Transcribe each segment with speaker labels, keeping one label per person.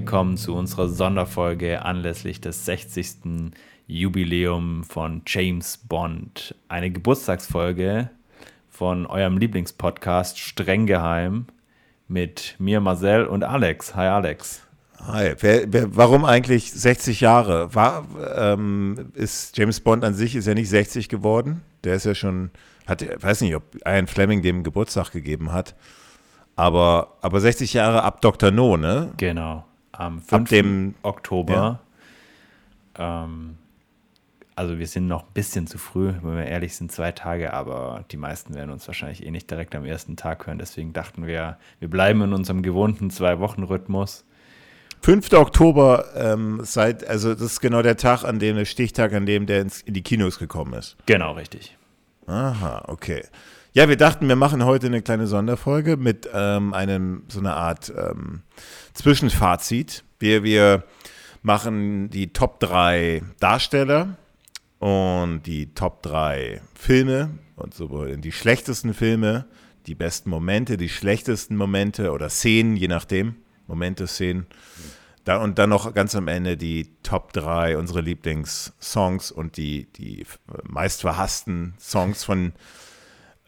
Speaker 1: Willkommen zu unserer Sonderfolge anlässlich des 60. Jubiläum von James Bond. Eine Geburtstagsfolge von eurem Lieblingspodcast Streng Geheim mit mir, Marcel und Alex. Hi Alex.
Speaker 2: Hi. Wer, wer, warum eigentlich 60 Jahre? War, ähm, ist James Bond an sich ist ja nicht 60 geworden. Der ist ja schon, hat, ich weiß nicht, ob Ian Fleming dem Geburtstag gegeben hat. Aber, aber 60 Jahre ab Dr. No, ne?
Speaker 1: Genau. Am 5. Ab dem, Oktober. Ja. Ähm, also wir sind noch ein bisschen zu früh, wenn wir ehrlich sind, zwei Tage, aber die meisten werden uns wahrscheinlich eh nicht direkt am ersten Tag hören. Deswegen dachten wir, wir bleiben in unserem gewohnten Zwei-Wochen-Rhythmus
Speaker 2: 5. Oktober, ähm, seit, also das ist genau der Tag, an dem, der Stichtag, an dem der ins, in die Kinos gekommen ist.
Speaker 1: Genau, richtig.
Speaker 2: Aha, okay. Ja, wir dachten, wir machen heute eine kleine Sonderfolge mit ähm, einem, so einer Art ähm, Zwischenfazit. Wir, wir machen die Top 3 Darsteller und die Top 3 Filme und so die schlechtesten Filme, die besten Momente, die schlechtesten Momente oder Szenen, je nachdem. Momente, Szenen. Da, und dann noch ganz am Ende die Top 3, unsere Lieblingssongs und die, die meistverhassten Songs von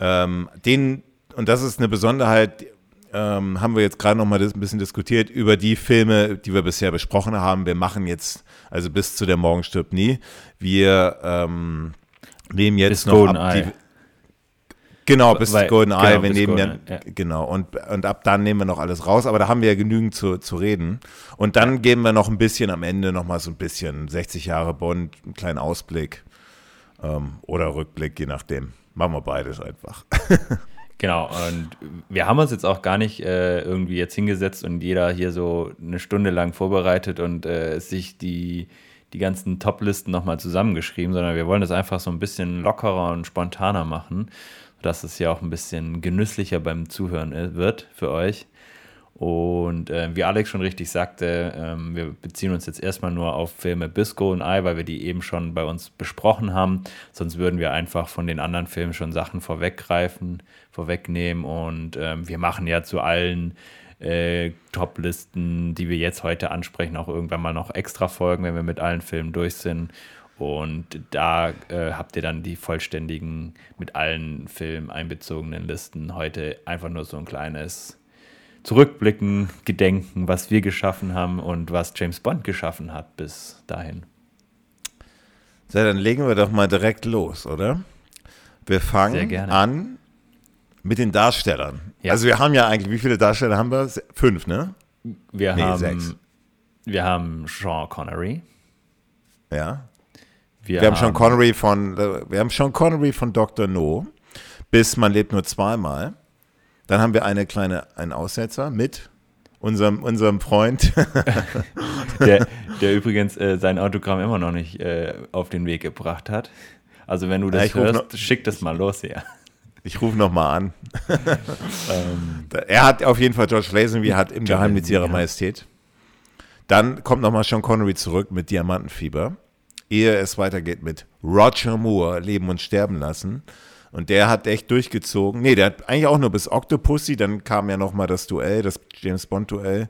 Speaker 2: ähm, denen, und das ist eine Besonderheit, ähm, haben wir jetzt gerade noch mal ein bisschen diskutiert über die Filme, die wir bisher besprochen haben. Wir machen jetzt, also bis zu der Morgen stirbt nie, wir ähm, nehmen jetzt bis noch ab, die, Genau, bis Weil, Golden Eye. Genau, wir nehmen Golden, ja, ja, genau. Und, und ab dann nehmen wir noch alles raus, aber da haben wir ja genügend zu, zu reden. Und dann geben wir noch ein bisschen am Ende noch mal so ein bisschen 60 Jahre Bond, einen kleinen Ausblick ähm, oder Rückblick, je nachdem. Machen wir beides einfach.
Speaker 1: Genau, und wir haben uns jetzt auch gar nicht äh, irgendwie jetzt hingesetzt und jeder hier so eine Stunde lang vorbereitet und äh, sich die, die ganzen Top-Listen nochmal zusammengeschrieben, sondern wir wollen das einfach so ein bisschen lockerer und spontaner machen dass es ja auch ein bisschen genüsslicher beim Zuhören äh, wird für euch. Und äh, wie Alex schon richtig sagte, ähm, wir beziehen uns jetzt erstmal nur auf Filme Bisco und I, weil wir die eben schon bei uns besprochen haben. Sonst würden wir einfach von den anderen Filmen schon Sachen vorweggreifen, vorwegnehmen. Und ähm, wir machen ja zu allen äh, Top-Listen, die wir jetzt heute ansprechen, auch irgendwann mal noch extra Folgen, wenn wir mit allen Filmen durch sind. Und da äh, habt ihr dann die vollständigen, mit allen Filmen einbezogenen Listen. Heute einfach nur so ein kleines Zurückblicken, Gedenken, was wir geschaffen haben und was James Bond geschaffen hat bis dahin.
Speaker 2: So, dann legen wir doch mal direkt los, oder? Wir fangen an mit den Darstellern. Ja. Also wir haben ja eigentlich, wie viele Darsteller haben wir? Fünf, ne?
Speaker 1: Wir nee, haben sechs. Wir haben Sean Connery.
Speaker 2: Ja. Wir, wir haben, haben Sean Connery von, wir haben Sean Connery von Dr. No bis Man lebt nur zweimal. Dann haben wir eine kleine, einen Aussetzer mit unserem, unserem Freund.
Speaker 1: der, der übrigens äh, sein Autogramm immer noch nicht äh, auf den Weg gebracht hat. Also wenn du das ja, hörst, noch, schick das mal los, ja.
Speaker 2: Ich rufe nochmal an. ähm, er hat auf jeden Fall George Lazenby hat im Geheimnis ihrer Majestät. Dann kommt nochmal Sean Connery zurück mit Diamantenfieber ehe es weitergeht mit Roger Moore, Leben und Sterben lassen. Und der hat echt durchgezogen. Nee, der hat eigentlich auch nur bis Octopussy, dann kam ja nochmal das Duell, das James Bond-Duell,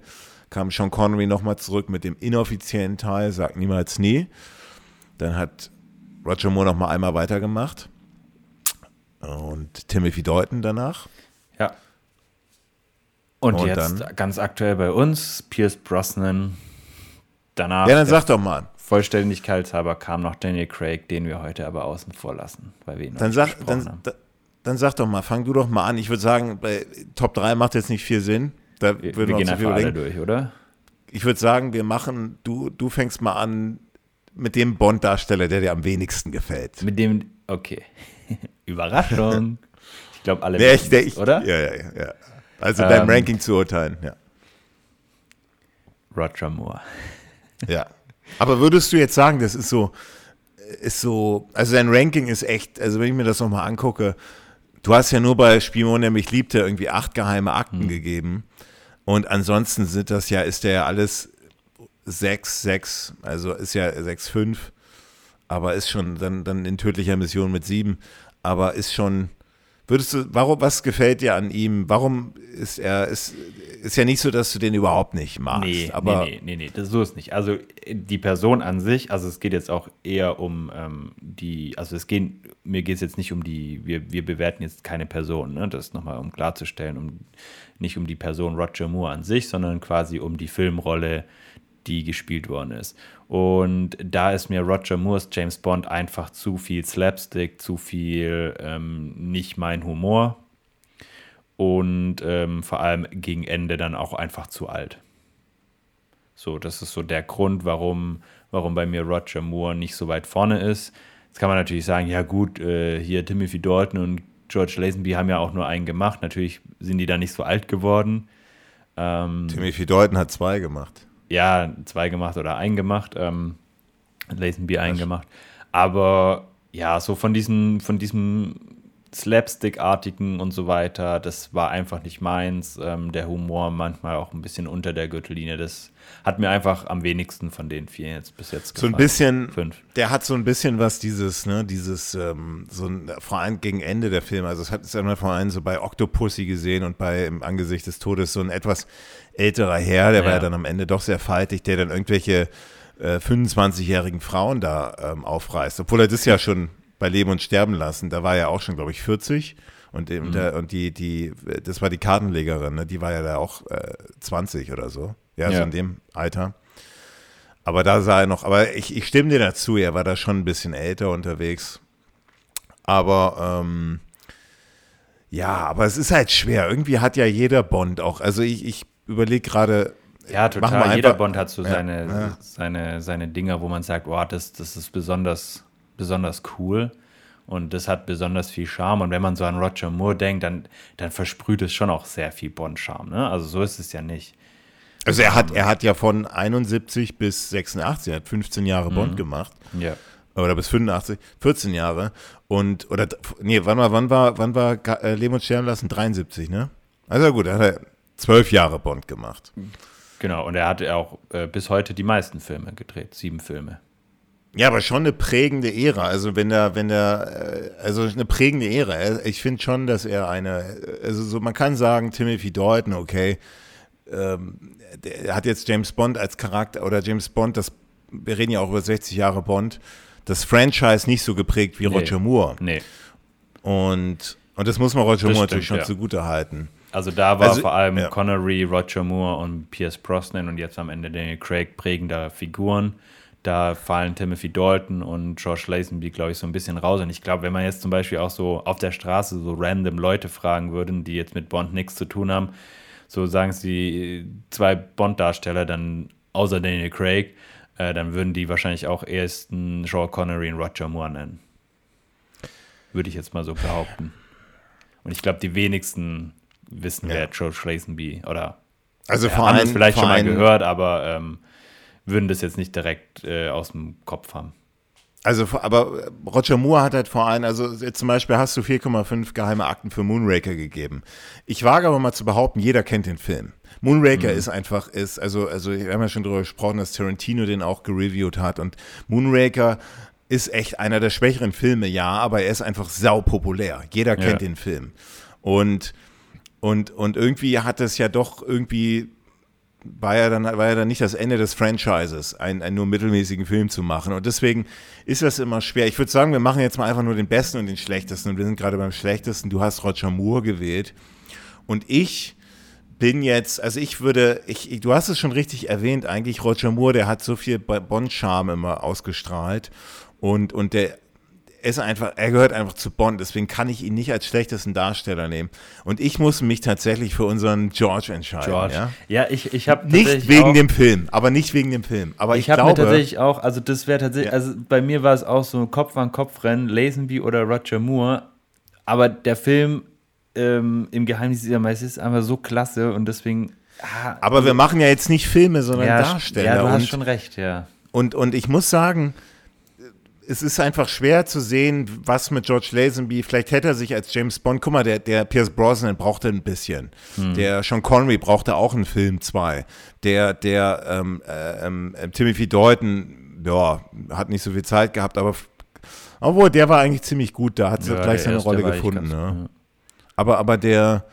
Speaker 2: kam Sean Connery nochmal zurück mit dem inoffiziellen Teil, sagt niemals nie. Dann hat Roger Moore nochmal einmal weitergemacht. Und Timothy Deuten danach.
Speaker 1: Ja. Und, und jetzt dann, ganz aktuell bei uns, Pierce Brosnan. Danach.
Speaker 2: Ja, dann sag doch mal.
Speaker 1: Vollständigkeitshalber kam noch Daniel Craig, den wir heute aber außen vor lassen, weil wir ihn
Speaker 2: dann sag, dann, haben. dann sag doch mal, fang du doch mal an. Ich würde sagen, bei Top 3 macht jetzt nicht viel Sinn. Da
Speaker 1: wir, wir gehen einfach alle durch, oder?
Speaker 2: Ich würde sagen, wir machen, du, du fängst mal an mit dem Bond-Darsteller, der dir am wenigsten gefällt.
Speaker 1: Mit dem, okay. Überraschung. ich glaube, alle
Speaker 2: der, ich, der, ich, oder? Ja, ja, ja. Also ähm, dein Ranking zu urteilen, ja.
Speaker 1: Roger Moore.
Speaker 2: Ja. Aber würdest du jetzt sagen, das ist so, ist so, also dein Ranking ist echt, also wenn ich mir das nochmal angucke, du hast ja nur bei Spion, der mich liebte, irgendwie acht geheime Akten mhm. gegeben. Und ansonsten sind das ja, ist der ja alles sechs, sechs, also ist ja sechs, fünf, aber ist schon dann, dann in tödlicher Mission mit sieben, aber ist schon, Würdest du, warum, was gefällt dir an ihm? Warum ist er, ist, ist ja nicht so, dass du den überhaupt nicht magst.
Speaker 1: Nee,
Speaker 2: aber
Speaker 1: nee, nee, nee, nee, das so ist nicht. Also die Person an sich, also es geht jetzt auch eher um ähm, die, also es geht, mir geht es jetzt nicht um die, wir, wir bewerten jetzt keine Person, ne? das nochmal um klarzustellen, um nicht um die Person Roger Moore an sich, sondern quasi um die Filmrolle, die gespielt worden ist. Und da ist mir Roger Moores James Bond einfach zu viel Slapstick, zu viel ähm, nicht mein Humor und ähm, vor allem gegen Ende dann auch einfach zu alt. So, das ist so der Grund, warum, warum bei mir Roger Moore nicht so weit vorne ist. Jetzt kann man natürlich sagen, ja gut, äh, hier Timothy Dalton und George Lazenby haben ja auch nur einen gemacht. Natürlich sind die da nicht so alt geworden.
Speaker 2: Ähm, Timothy Dalton hat zwei gemacht.
Speaker 1: Ja, zwei gemacht oder einen gemacht. Ähm, Lazenby einen gemacht. Aber ja, so von, diesen, von diesem Slapstick-artigen und so weiter, das war einfach nicht meins. Ähm, der Humor manchmal auch ein bisschen unter der Gürtellinie. Das hat mir einfach am wenigsten von den vier jetzt bis jetzt
Speaker 2: gefallen. So ein bisschen, Fünf. der hat so ein bisschen was dieses, ne, dieses, ähm, so ein, vor allem gegen Ende der Filme, also es hat es einmal vor allem so bei Octopussy gesehen und bei Im Angesicht des Todes so ein etwas älterer Herr, der ja. war ja dann am Ende doch sehr faltig, der dann irgendwelche äh, 25-jährigen Frauen da ähm, aufreißt, obwohl er das ja schon bei Leben und Sterben lassen, da war er auch schon, glaube ich, 40. Und, mhm. der, und die, die, das war die Kartenlegerin, ne? die war ja da auch äh, 20 oder so. Ja, ja, so in dem Alter. Aber da sah er noch, aber ich, ich stimme dir dazu, er war da schon ein bisschen älter unterwegs. Aber ähm, ja, aber es ist halt schwer. Irgendwie hat ja jeder Bond auch. Also ich, ich überlege gerade.
Speaker 1: Ja, total. Jeder Bond hat so ja, seine, ja. seine, seine Dinger, wo man sagt, oh, das, das ist besonders besonders cool und das hat besonders viel Charme. Und wenn man so an Roger Moore denkt, dann, dann versprüht es schon auch sehr viel Bond-Charme. Ne? Also so ist es ja nicht.
Speaker 2: Also er hat, er hat ja von 71 bis 86, er hat 15 Jahre mhm. Bond gemacht.
Speaker 1: Ja.
Speaker 2: Oder bis 85, 14 Jahre. Und, oder, nee, wann war, wann war, wann war äh, Leben und Sterben lassen? 73, ne? Also gut, er hat zwölf Jahre Bond gemacht.
Speaker 1: Genau, und er hat auch äh, bis heute die meisten Filme gedreht, sieben Filme.
Speaker 2: Ja, aber schon eine prägende Ära. Also wenn er, wenn er, äh, also eine prägende Ära. Ich finde schon, dass er eine, also so, man kann sagen, Timothy Dalton, okay, ähm, der hat jetzt James Bond als Charakter oder James Bond, das, wir reden ja auch über 60 Jahre Bond, das Franchise nicht so geprägt wie nee, Roger Moore.
Speaker 1: Nee.
Speaker 2: Und, und das muss man Roger das Moore stimmt, natürlich schon ja. zugute halten.
Speaker 1: Also da war also, vor allem ja. Connery, Roger Moore und Pierce Brosnan und jetzt am Ende Daniel Craig prägender Figuren da fallen Timothy Dalton und Josh Lazenby, glaube ich, so ein bisschen raus. Und ich glaube, wenn man jetzt zum Beispiel auch so auf der Straße so random Leute fragen würden, die jetzt mit Bond nichts zu tun haben, so sagen sie zwei Bond-Darsteller, dann außer Daniel Craig, äh, dann würden die wahrscheinlich auch erst einen Sean Connery und Roger Moore nennen. Würde ich jetzt mal so behaupten. Und ich glaube, die wenigsten wissen, ja. wer Josh Lazenby oder
Speaker 2: also vor allem
Speaker 1: vielleicht schon mal gehört, aber ähm, würden das jetzt nicht direkt äh, aus dem Kopf haben.
Speaker 2: Also, aber Roger Moore hat halt vor allem, also zum Beispiel hast du 4,5 geheime Akten für Moonraker gegeben. Ich wage aber mal zu behaupten, jeder kennt den Film. Moonraker mhm. ist einfach, ist, also, also, wir haben ja schon darüber gesprochen, dass Tarantino den auch gereviewt hat und Moonraker ist echt einer der schwächeren Filme, ja, aber er ist einfach saupopulär. Jeder kennt ja. den Film. Und, und, und irgendwie hat es ja doch irgendwie war ja dann, war ja dann nicht das Ende des Franchises, einen, einen nur mittelmäßigen Film zu machen. Und deswegen ist das immer schwer. Ich würde sagen, wir machen jetzt mal einfach nur den besten und den schlechtesten. Und wir sind gerade beim schlechtesten. Du hast Roger Moore gewählt. Und ich bin jetzt, also ich würde, ich, ich, du hast es schon richtig erwähnt, eigentlich Roger Moore, der hat so viel Bond-Charme immer ausgestrahlt. Und, und der er ist einfach, er gehört einfach zu Bond, deswegen kann ich ihn nicht als schlechtesten Darsteller nehmen. Und ich muss mich tatsächlich für unseren George entscheiden. George. Ja,
Speaker 1: ja ich, ich habe
Speaker 2: nicht wegen auch, dem Film, aber nicht wegen dem Film. Aber ich, ich habe mir
Speaker 1: tatsächlich auch, also das wäre tatsächlich, ja. also bei mir war es auch so Kopf an Kopf rennen, Lazenby oder Roger Moore. Aber der Film ähm, im Geheimnis dieser Meister ist einfach so klasse und deswegen.
Speaker 2: Ah, aber wir machen ja jetzt nicht Filme, sondern
Speaker 1: ja,
Speaker 2: Darsteller.
Speaker 1: Ja, du hast schon recht, ja.
Speaker 2: Und, und ich muss sagen, es ist einfach schwer zu sehen, was mit George Lazenby, vielleicht hätte er sich als James Bond, guck mal, der, der Pierce Brosnan brauchte ein bisschen. Hm. Der Sean Connery brauchte auch einen Film, zwei. Der, der ähm, äh, ähm, Timothy Dalton, ja, hat nicht so viel Zeit gehabt, aber obwohl, der war eigentlich ziemlich gut, da hat ja, gleich seine Rolle gefunden. Ne? Aber, aber der,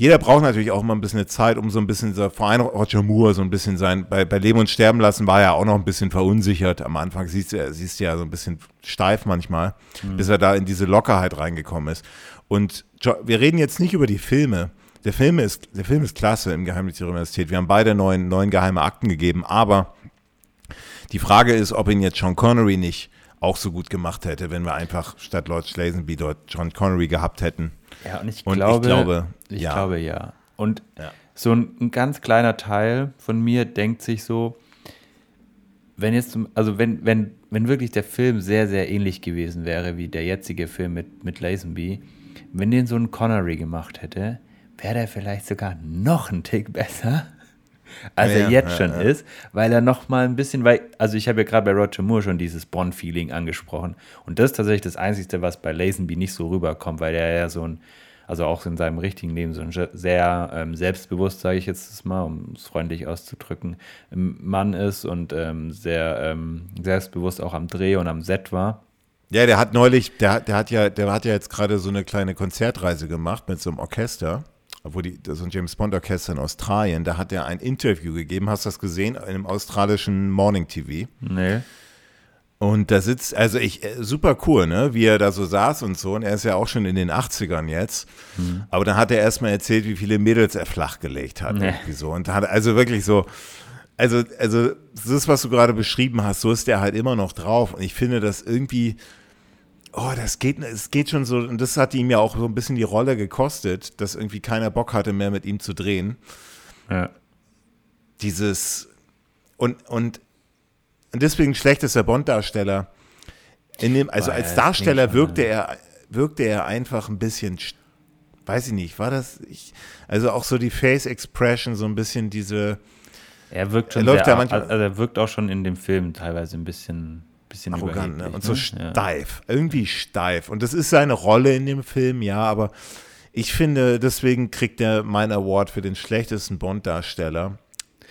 Speaker 2: jeder braucht natürlich auch mal ein bisschen Zeit, um so ein bisschen, vor allem Roger Moore, so ein bisschen sein, bei, bei Leben und Sterben lassen war er auch noch ein bisschen verunsichert. Am Anfang siehst du, siehst du ja so ein bisschen steif manchmal, mhm. bis er da in diese Lockerheit reingekommen ist. Und wir reden jetzt nicht über die Filme. Der Film ist, der Film ist klasse im Geheimnis der Universität. Wir haben beide neun, neun geheime Akten gegeben, aber die Frage ist, ob ihn jetzt Sean Connery nicht auch so gut gemacht hätte, wenn wir einfach statt Lord Lazenby dort John Connery gehabt hätten.
Speaker 1: Ja, und ich und glaube, ich glaube, ich ja. glaube ja. Und ja. so ein, ein, ganz kleiner Teil von mir denkt sich so, wenn jetzt, also wenn, wenn, wenn wirklich der Film sehr, sehr ähnlich gewesen wäre wie der jetzige Film mit, mit Lazenby, wenn den so ein Connery gemacht hätte, wäre der vielleicht sogar noch ein Tick besser als ja, er jetzt schon ja, ist, weil er noch mal ein bisschen, weil, also ich habe ja gerade bei Roger Moore schon dieses Bond-Feeling angesprochen. Und das ist tatsächlich das Einzige, was bei Lazenby nicht so rüberkommt, weil er ja so ein, also auch in seinem richtigen Leben so ein sehr ähm, selbstbewusst, sage ich jetzt mal, um es freundlich auszudrücken, Mann ist und ähm, sehr ähm, selbstbewusst auch am Dreh und am Set war.
Speaker 2: Ja, der hat neulich, der, der hat ja, der hat ja jetzt gerade so eine kleine Konzertreise gemacht mit so einem Orchester wo die, so ein James Bond Orchester in Australien, da hat er ein Interview gegeben, hast du das gesehen, in einem australischen Morning TV?
Speaker 1: Nee.
Speaker 2: Und da sitzt, also ich, äh, super cool, ne, wie er da so saß und so. Und er ist ja auch schon in den 80ern jetzt. Mhm. Aber dann hat er erstmal erzählt, wie viele Mädels er flachgelegt hat. Nee. Irgendwie so. Und hat also wirklich so, also, also, das, was du gerade beschrieben hast, so ist der halt immer noch drauf. Und ich finde das irgendwie, oh, das geht, es geht schon so, und das hat ihm ja auch so ein bisschen die Rolle gekostet, dass irgendwie keiner Bock hatte, mehr mit ihm zu drehen.
Speaker 1: Ja.
Speaker 2: Dieses, und, und, und deswegen schlechtester Bond-Darsteller. In dem, also Boah, als Darsteller wirkte er, wirkte er einfach ein bisschen, weiß ich nicht, war das, ich, also auch so die Face Expression, so ein bisschen diese.
Speaker 1: Er wirkt schon, er läuft sehr, ja manchmal, also er wirkt auch schon in dem Film teilweise ein bisschen bisschen
Speaker 2: arrogant ne? und so ne? steif, ja. irgendwie steif. Und das ist seine Rolle in dem Film, ja, aber ich finde, deswegen kriegt er meinen Award für den schlechtesten Bond-Darsteller.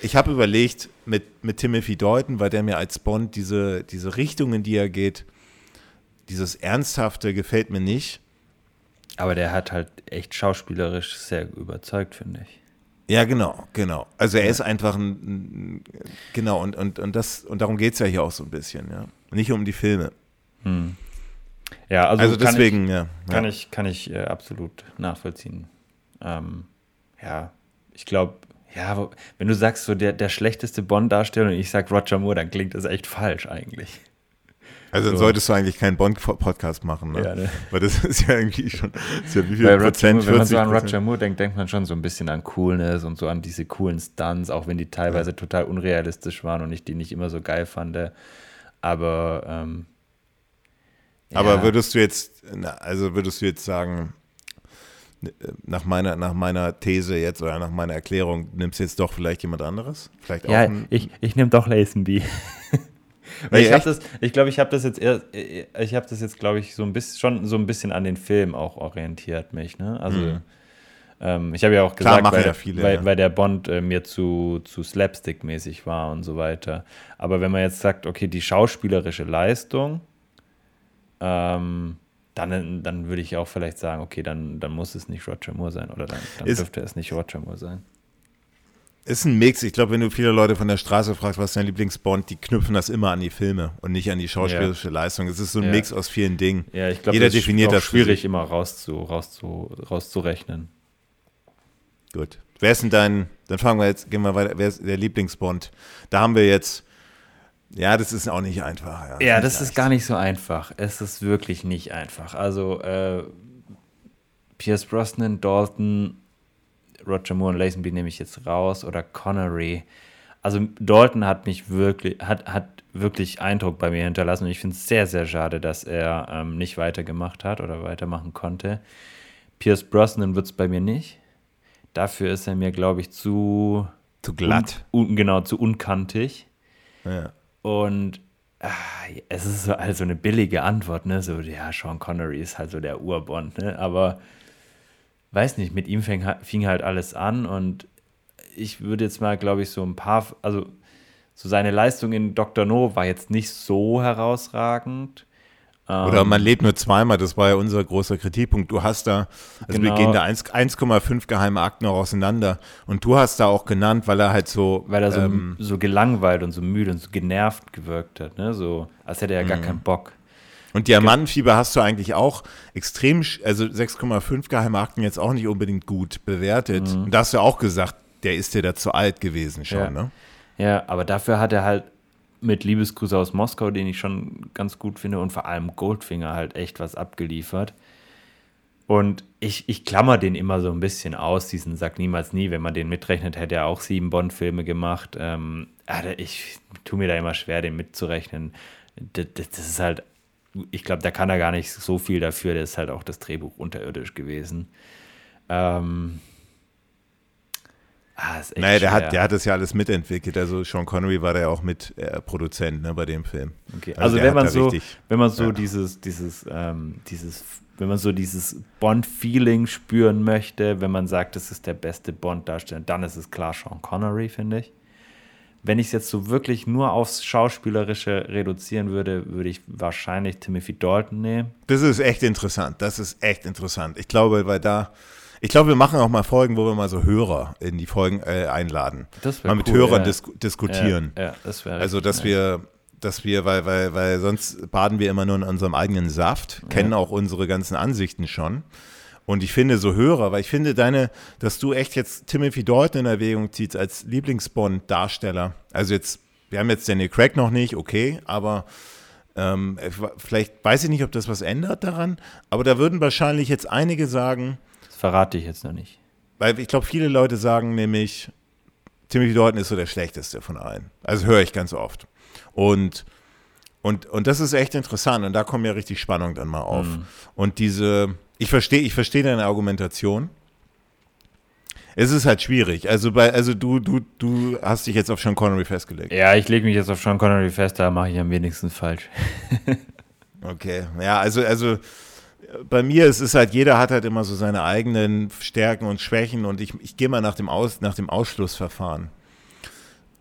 Speaker 2: Ich habe überlegt mit, mit Timothy Deuten, weil der mir als Bond diese, diese Richtung, in die er geht, dieses Ernsthafte gefällt mir nicht.
Speaker 1: Aber der hat halt echt schauspielerisch sehr überzeugt, finde ich.
Speaker 2: Ja, genau, genau. Also er ist einfach ein, ein, genau, und, und, und das, und darum geht es ja hier auch so ein bisschen, ja. Nicht um die Filme.
Speaker 1: Hm. Ja, also,
Speaker 2: also deswegen, ich, ja.
Speaker 1: Kann ich, kann ich äh, absolut nachvollziehen. Ähm, ja, ich glaube, ja, wenn du sagst, so der, der schlechteste Bond-Darsteller und ich sag Roger Moore, dann klingt das echt falsch eigentlich.
Speaker 2: Also dann so. solltest du eigentlich keinen Bond-Podcast machen, ne? Ja, ne? Weil das ist ja irgendwie schon, ist ja wie viel Bei Prozent,
Speaker 1: Moore, Wenn man so an Roger Moore denkt, denkt man schon so ein bisschen an Coolness und so an diese coolen Stunts, auch wenn die teilweise ja. total unrealistisch waren und ich die nicht immer so geil fand. Aber ähm,
Speaker 2: ja. Aber würdest du jetzt, also würdest du jetzt sagen, nach meiner, nach meiner These jetzt oder nach meiner Erklärung, nimmst du jetzt doch vielleicht jemand anderes? Vielleicht
Speaker 1: ja, ich, ich nehme doch Lazenby. Weil nee, ich habe das, ich glaube, ich habe das jetzt eher, ich habe das jetzt, glaube ich, so ein bisschen schon so ein bisschen an den Film auch orientiert mich. Ne? Also mhm. ähm, ich habe ja auch gesagt,
Speaker 2: Klar,
Speaker 1: weil,
Speaker 2: ja viele,
Speaker 1: weil,
Speaker 2: ja.
Speaker 1: weil, der Bond äh, mir zu, zu Slapstick-mäßig war und so weiter. Aber wenn man jetzt sagt, okay, die schauspielerische Leistung, ähm, dann, dann würde ich auch vielleicht sagen, okay, dann, dann muss es nicht Roger Moore sein oder dann, dann dürfte es nicht Roger Moore sein
Speaker 2: ist ein Mix. Ich glaube, wenn du viele Leute von der Straße fragst, was ist dein Lieblingsbond, die knüpfen das immer an die Filme und nicht an die schauspielerische ja. Leistung. Es ist so ein ja. Mix aus vielen Dingen.
Speaker 1: Ja, ich glaube, Jeder das definiert ist das schwierig immer rauszu, rauszu, rauszurechnen.
Speaker 2: Gut. Wer ist denn dein, dann fangen wir jetzt, gehen wir weiter, wer ist der Lieblingsbond? Da haben wir jetzt, ja, das ist auch nicht einfach.
Speaker 1: Ja, ja das ist gar nicht so einfach. Es ist wirklich nicht einfach. Also, äh, Pierce Brosnan, Dalton, Roger Moore und Lazenby nehme ich jetzt raus oder Connery. Also Dalton hat mich wirklich, hat, hat wirklich Eindruck bei mir hinterlassen und ich finde es sehr, sehr schade, dass er ähm, nicht weitergemacht hat oder weitermachen konnte. Pierce Brosnan wird es bei mir nicht. Dafür ist er mir, glaube ich, zu.
Speaker 2: Zu glatt.
Speaker 1: Un, un, genau, zu unkantig.
Speaker 2: Ja.
Speaker 1: Und ah, es ist so also eine billige Antwort, ne? So, ja, Sean Connery ist halt so der Urbond, ne? Aber weiß nicht, mit ihm fing, fing halt alles an und ich würde jetzt mal, glaube ich, so ein paar, also so seine Leistung in Dr. No war jetzt nicht so herausragend.
Speaker 2: Oder man lebt nur zweimal, das war ja unser großer Kritikpunkt. Du hast da, also
Speaker 1: Genau.
Speaker 2: wir gehen da 1 1,5 geheime Akten auch auseinander. Und du hast da auch genannt, weil er halt so,
Speaker 1: Weil er so,
Speaker 2: ähm,
Speaker 1: so gelangweilt und so müde und so genervt gewirkt hat, ne? So, als hätte er ja gar keinen Bock.
Speaker 2: Und Diamantenfieber hast du eigentlich auch extrem, also 6,5 geheime Akten jetzt auch nicht unbedingt gut bewertet. Und da hast du auch gesagt, der ist dir da zu alt gewesen schon,
Speaker 1: Ja.
Speaker 2: ne?
Speaker 1: Ja, aber dafür hat er halt mit Liebesgrüße aus Moskau, den ich schon ganz gut finde, und vor allem Goldfinger halt echt was abgeliefert. Und ich, ich klammer den immer so ein bisschen aus, diesen Sag niemals nie. Wenn man den mitrechnet, hätte er auch sieben Bond-Filme gemacht. Ähm, ich tue mir da immer schwer, den mitzurechnen. Das, das ist halt, ich glaube, da kann er gar nicht so viel dafür. Das ist halt auch das Drehbuch unterirdisch gewesen. Ähm, ah, ist echt
Speaker 2: Naja, der
Speaker 1: schwer.
Speaker 2: hat, der hat das ja alles mitentwickelt. Also Sean Connery war da ja auch mit äh, Produzent ne, bei dem Film.
Speaker 1: Okay.
Speaker 2: Also
Speaker 1: Also,
Speaker 2: der
Speaker 1: wenn man so,
Speaker 2: richtig-
Speaker 1: wenn man so
Speaker 2: ja.
Speaker 1: dieses, dieses, ähm, dieses, wenn man so dieses Bond-Feeling spüren möchte, wenn man sagt, das ist der beste Bond-Darsteller, dann ist es klar Sean Connery, finde ich. Wenn ich es jetzt so wirklich nur aufs Schauspielerische reduzieren würde, würde ich wahrscheinlich Timothy Dalton nehmen.
Speaker 2: Das ist echt interessant. Das ist echt interessant. Ich glaube, weil da, ich glaube, wir machen auch mal Folgen, wo wir mal so Hörer in die Folgen äh, einladen.
Speaker 1: Das
Speaker 2: mal mit
Speaker 1: cool,
Speaker 2: Hörern
Speaker 1: ja.
Speaker 2: dis diskutieren.
Speaker 1: Ja, ja das wäre
Speaker 2: Also, dass wir, dass wir, weil, weil, weil sonst baden wir immer nur in unserem eigenen Saft, kennen auch unsere ganzen Ansichten schon. Und ich finde so Hörer, weil ich finde deine, dass du echt jetzt Timothy Dalton in Erwägung ziehst als Lieblingsbond-Darsteller. Also jetzt, wir haben jetzt Daniel Craig noch nicht, okay, aber ähm, vielleicht weiß ich nicht, ob das was ändert daran, aber da würden wahrscheinlich jetzt einige sagen,
Speaker 1: Das verrate ich jetzt noch nicht.
Speaker 2: weil ich glaube, viele Leute sagen nämlich, Timothy Dalton ist so der schlechteste von allen. Also höre ich ganz oft. Und, und, und das ist echt interessant und da kommt ja richtig Spannung dann mal auf. Und diese, ich verstehe, ich verstehe deine Argumentation. Es ist halt schwierig. Also bei, also du, du, du hast dich jetzt auf Sean Connery festgelegt.
Speaker 1: Ja, ich lege mich jetzt auf Sean Connery fest, da mache ich am wenigsten falsch.
Speaker 2: Okay. Ja, also, also bei mir ist es halt, jeder hat halt immer so seine eigenen Stärken und Schwächen und ich, ich gehe mal nach dem, Aus, nach dem Ausschlussverfahren.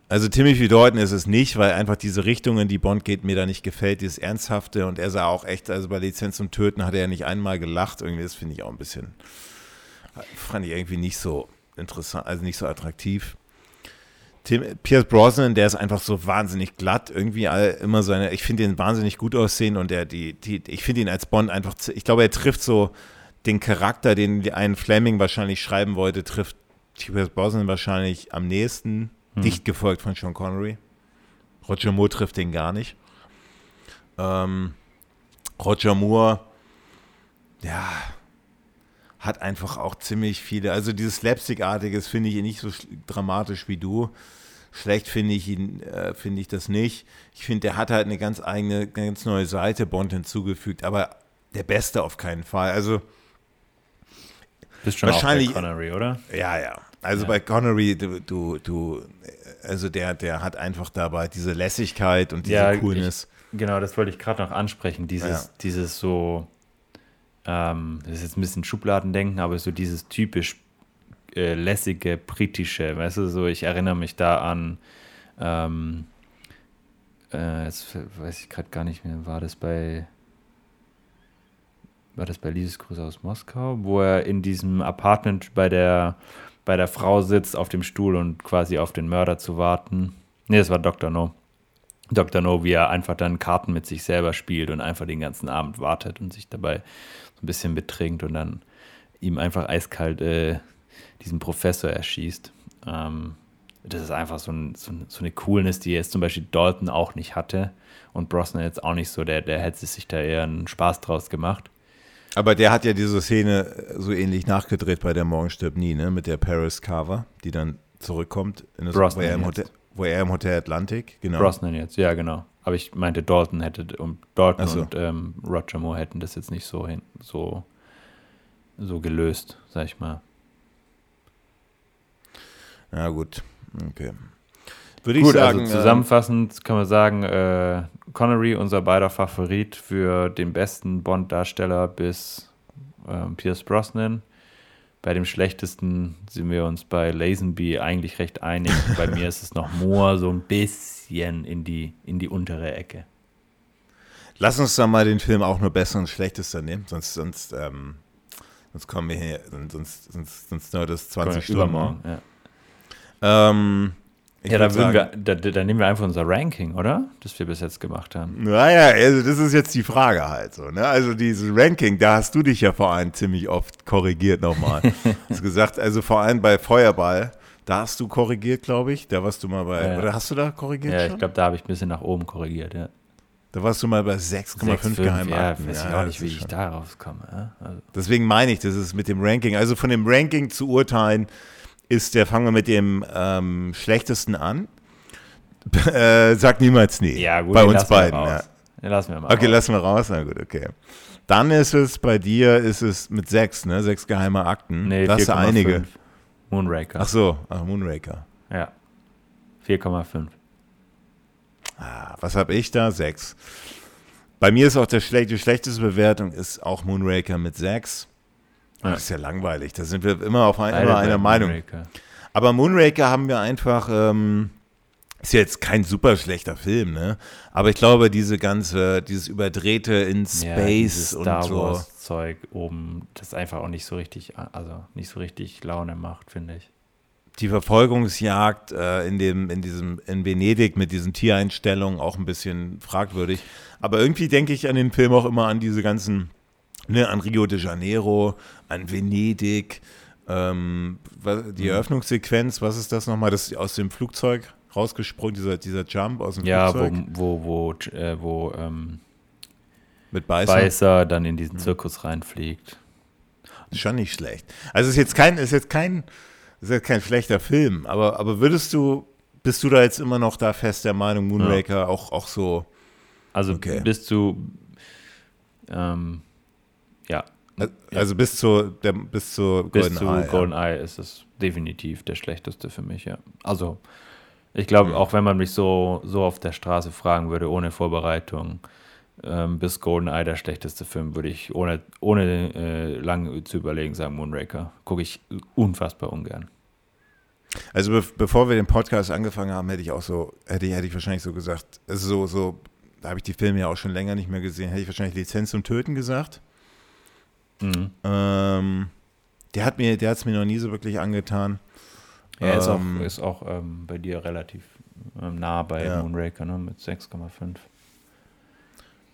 Speaker 2: Also Timothy Dalton ist es nicht, weil einfach diese Richtung, in die Bond geht, mir da nicht gefällt, dieses Ernsthafte. Und er sah auch echt, also bei Lizenz zum Töten hat er ja nicht einmal gelacht, irgendwie, das finde ich auch ein bisschen, fand ich irgendwie nicht so interessant, also nicht so attraktiv. Tim, Pierce Brosnan, der ist einfach so wahnsinnig glatt, irgendwie all, immer seine, ich finde ihn wahnsinnig gut aussehen und der, die, die, ich finde ihn als Bond einfach, ich glaube, er trifft so den Charakter, den ein Fleming wahrscheinlich schreiben wollte, trifft Pierce Brosnan wahrscheinlich am nächsten, dicht gefolgt von Sean Connery. Roger Moore trifft den gar nicht. Ähm, Roger Moore, ja, hat einfach auch ziemlich viele, also dieses Slapstick-artiges finde ich ihn nicht so sch- dramatisch wie du. Schlecht finde ich ihn, äh, finde ich das nicht. Ich finde, der hat halt eine ganz eigene, ganz neue Seite Bond hinzugefügt, aber der Beste auf keinen Fall. Also,
Speaker 1: Bist schon
Speaker 2: Wahrscheinlich-
Speaker 1: auch bei Connery, oder?
Speaker 2: ja, ja. Also
Speaker 1: Ja.
Speaker 2: bei Connery, du, du, du, also der, der hat einfach dabei diese Lässigkeit und diese
Speaker 1: Ja,
Speaker 2: Coolness.
Speaker 1: Genau, das wollte ich gerade noch ansprechen. Dieses,
Speaker 2: Ja.
Speaker 1: dieses so, ähm, das ist jetzt ein bisschen Schubladendenken, aber so dieses typisch äh, lässige britische, weißt du, so ich erinnere mich da an, ähm, äh, jetzt weiß ich gerade gar nicht mehr, war das bei, war das bei Liebesgrüße aus Moskau, wo er in diesem Apartment bei der, bei der Frau sitzt auf dem Stuhl und quasi auf den Mörder zu warten. Nee, das war Dr. No. Dr. No, wie er einfach dann Karten mit sich selber spielt und einfach den ganzen Abend wartet und sich dabei so ein bisschen betrinkt und dann ihm einfach eiskalt äh, diesen Professor erschießt. Ähm, das ist einfach so, ein, so, ein, so eine Coolness, die jetzt zum Beispiel Dalton auch nicht hatte und Brosnan jetzt auch nicht so, der, der hätte sich da eher einen Spaß draus gemacht.
Speaker 2: Aber der hat ja diese Szene so ähnlich nachgedreht bei der Morgen stirbt nie, ne? Mit der Paris Carver, die dann zurückkommt, in das, wo,
Speaker 1: Brosnan
Speaker 2: er im. Hotel, wo er im Hotel Atlantik, genau.
Speaker 1: Brosnan jetzt, ja genau. Aber ich meinte, Dalton hätte und Dalton
Speaker 2: so.
Speaker 1: und ähm, Roger Moore hätten das jetzt nicht so hin, so, so gelöst, sag ich mal.
Speaker 2: Ja, gut. Okay. Würde ich
Speaker 1: Gut,
Speaker 2: sagen.
Speaker 1: also zusammenfassend kann man sagen, äh, Connery, unser beider Favorit für den besten Bond-Darsteller bis ähm, Pierce Brosnan. Bei dem schlechtesten sind wir uns bei Lazenby eigentlich recht einig. bei mir ist es noch Moore so ein bisschen in die, in die untere Ecke.
Speaker 2: Lass uns dann mal den Film auch nur besser und schlechtester nehmen, sonst, sonst, ähm, sonst kommen wir hier, sonst, sonst, sonst nur das 20 Stunden.
Speaker 1: Übermorgen, ja.
Speaker 2: Ähm, ich
Speaker 1: Ja, da,
Speaker 2: sagen-
Speaker 1: wir, da, da nehmen wir einfach unser Ranking, oder? Das wir bis jetzt gemacht haben.
Speaker 2: Naja, also das ist jetzt die Frage halt so. Ne? Also dieses Ranking, da hast du dich ja vor allem ziemlich oft korrigiert nochmal. hast gesagt, also vor allem bei Feuerball, da hast du korrigiert, glaube ich. Da warst du mal bei,
Speaker 1: Ja,
Speaker 2: oder hast du da korrigiert
Speaker 1: Ja,
Speaker 2: schon?
Speaker 1: ich glaube, da habe ich ein bisschen nach oben korrigiert, ja.
Speaker 2: da warst du mal bei 6,5
Speaker 1: 6,5,
Speaker 2: Geheimakten.
Speaker 1: Ja, weiß ich
Speaker 2: Ja,
Speaker 1: auch nicht, wie ich
Speaker 2: schon-
Speaker 1: da rauskomme. Ja? Also,
Speaker 2: Deswegen meine ich, das ist mit dem Ranking. Also von dem Ranking zu urteilen, ist der, fangen wir mit dem ähm, schlechtesten an. äh, sag niemals nie.
Speaker 1: ja, gut,
Speaker 2: bei uns beiden. Ja.
Speaker 1: Den lassen wir mal
Speaker 2: Okay,
Speaker 1: raus.
Speaker 2: lassen wir raus. Na gut, okay. Dann ist es bei dir, ist es mit sechs, ne? Sechs geheime Akten.
Speaker 1: Nee,
Speaker 2: da hast du
Speaker 1: 4,5.
Speaker 2: einige.
Speaker 1: Moonraker.
Speaker 2: Ach so, ach, Moonraker.
Speaker 1: Ja. 4,5.
Speaker 2: Ah, was habe ich da? Sechs. Bei mir ist auch der schle die schlechteste Bewertung ist auch Moonraker mit sechs.
Speaker 1: Ja.
Speaker 2: Das ist ja langweilig. Da sind wir immer auf ein, immer einer Meinung.
Speaker 1: Moonraker.
Speaker 2: Aber Moonraker haben wir einfach, ähm, ist jetzt kein super schlechter Film, ne? Aber ich glaube, diese ganze, dieses überdrehte in
Speaker 1: Ja,
Speaker 2: Space und
Speaker 1: Star
Speaker 2: so.
Speaker 1: Wars Zeug oben, das einfach auch nicht so richtig, also nicht so richtig Laune macht, finde ich.
Speaker 2: Die Verfolgungsjagd äh, in dem, in diesem, in Venedig mit diesen Tiereinstellungen auch ein bisschen fragwürdig. Aber irgendwie denke ich an den Film auch immer an diese ganzen, ne, an Rio de Janeiro, an Venedig, ähm, die
Speaker 1: Mhm.
Speaker 2: Eröffnungssequenz, was ist das nochmal? Das aus dem Flugzeug rausgesprungen, dieser, dieser Jump aus dem
Speaker 1: Ja, wo,
Speaker 2: Flugzeug
Speaker 1: wo, wo, äh, wo ähm,
Speaker 2: mit Beißer.
Speaker 1: Beißer dann in
Speaker 2: Mhm.
Speaker 1: diesen Zirkus reinfliegt.
Speaker 2: Schon nicht schlecht. Also es ist jetzt kein, ist jetzt kein, ist jetzt kein schlechter Film, aber, aber würdest du, bist du da jetzt immer noch da fest der Meinung, Moonraker auch, auch so,
Speaker 1: Also
Speaker 2: Okay.
Speaker 1: bis zu, ähm, ja,
Speaker 2: also bis zu, der, bis zu
Speaker 1: bis
Speaker 2: Golden
Speaker 1: zu
Speaker 2: Eye,
Speaker 1: Golden Eye ist es definitiv der schlechteste für mich, ja. Also, ich glaube,
Speaker 2: Mhm.
Speaker 1: auch wenn man mich so, so auf der Straße fragen würde, ohne Vorbereitung, ähm, bis Golden Eye der schlechteste Film, würde ich ohne, ohne äh, lange zu überlegen sagen, Moonraker. Gucke ich unfassbar ungern.
Speaker 2: Also be bevor wir den Podcast angefangen haben, hätte ich auch so, hätte ich, hätte ich wahrscheinlich so gesagt, also so, so, da habe ich die Filme ja auch schon länger nicht mehr gesehen, hätte ich wahrscheinlich Lizenz zum Töten gesagt.
Speaker 1: Mhm.
Speaker 2: Ähm, der hat mir, der hat es mir noch nie so wirklich angetan.
Speaker 1: Er ist auch,
Speaker 2: Ähm,
Speaker 1: ist auch ähm, bei dir relativ ähm, nah bei
Speaker 2: Ja.
Speaker 1: Moonraker, ne, mit 6,5.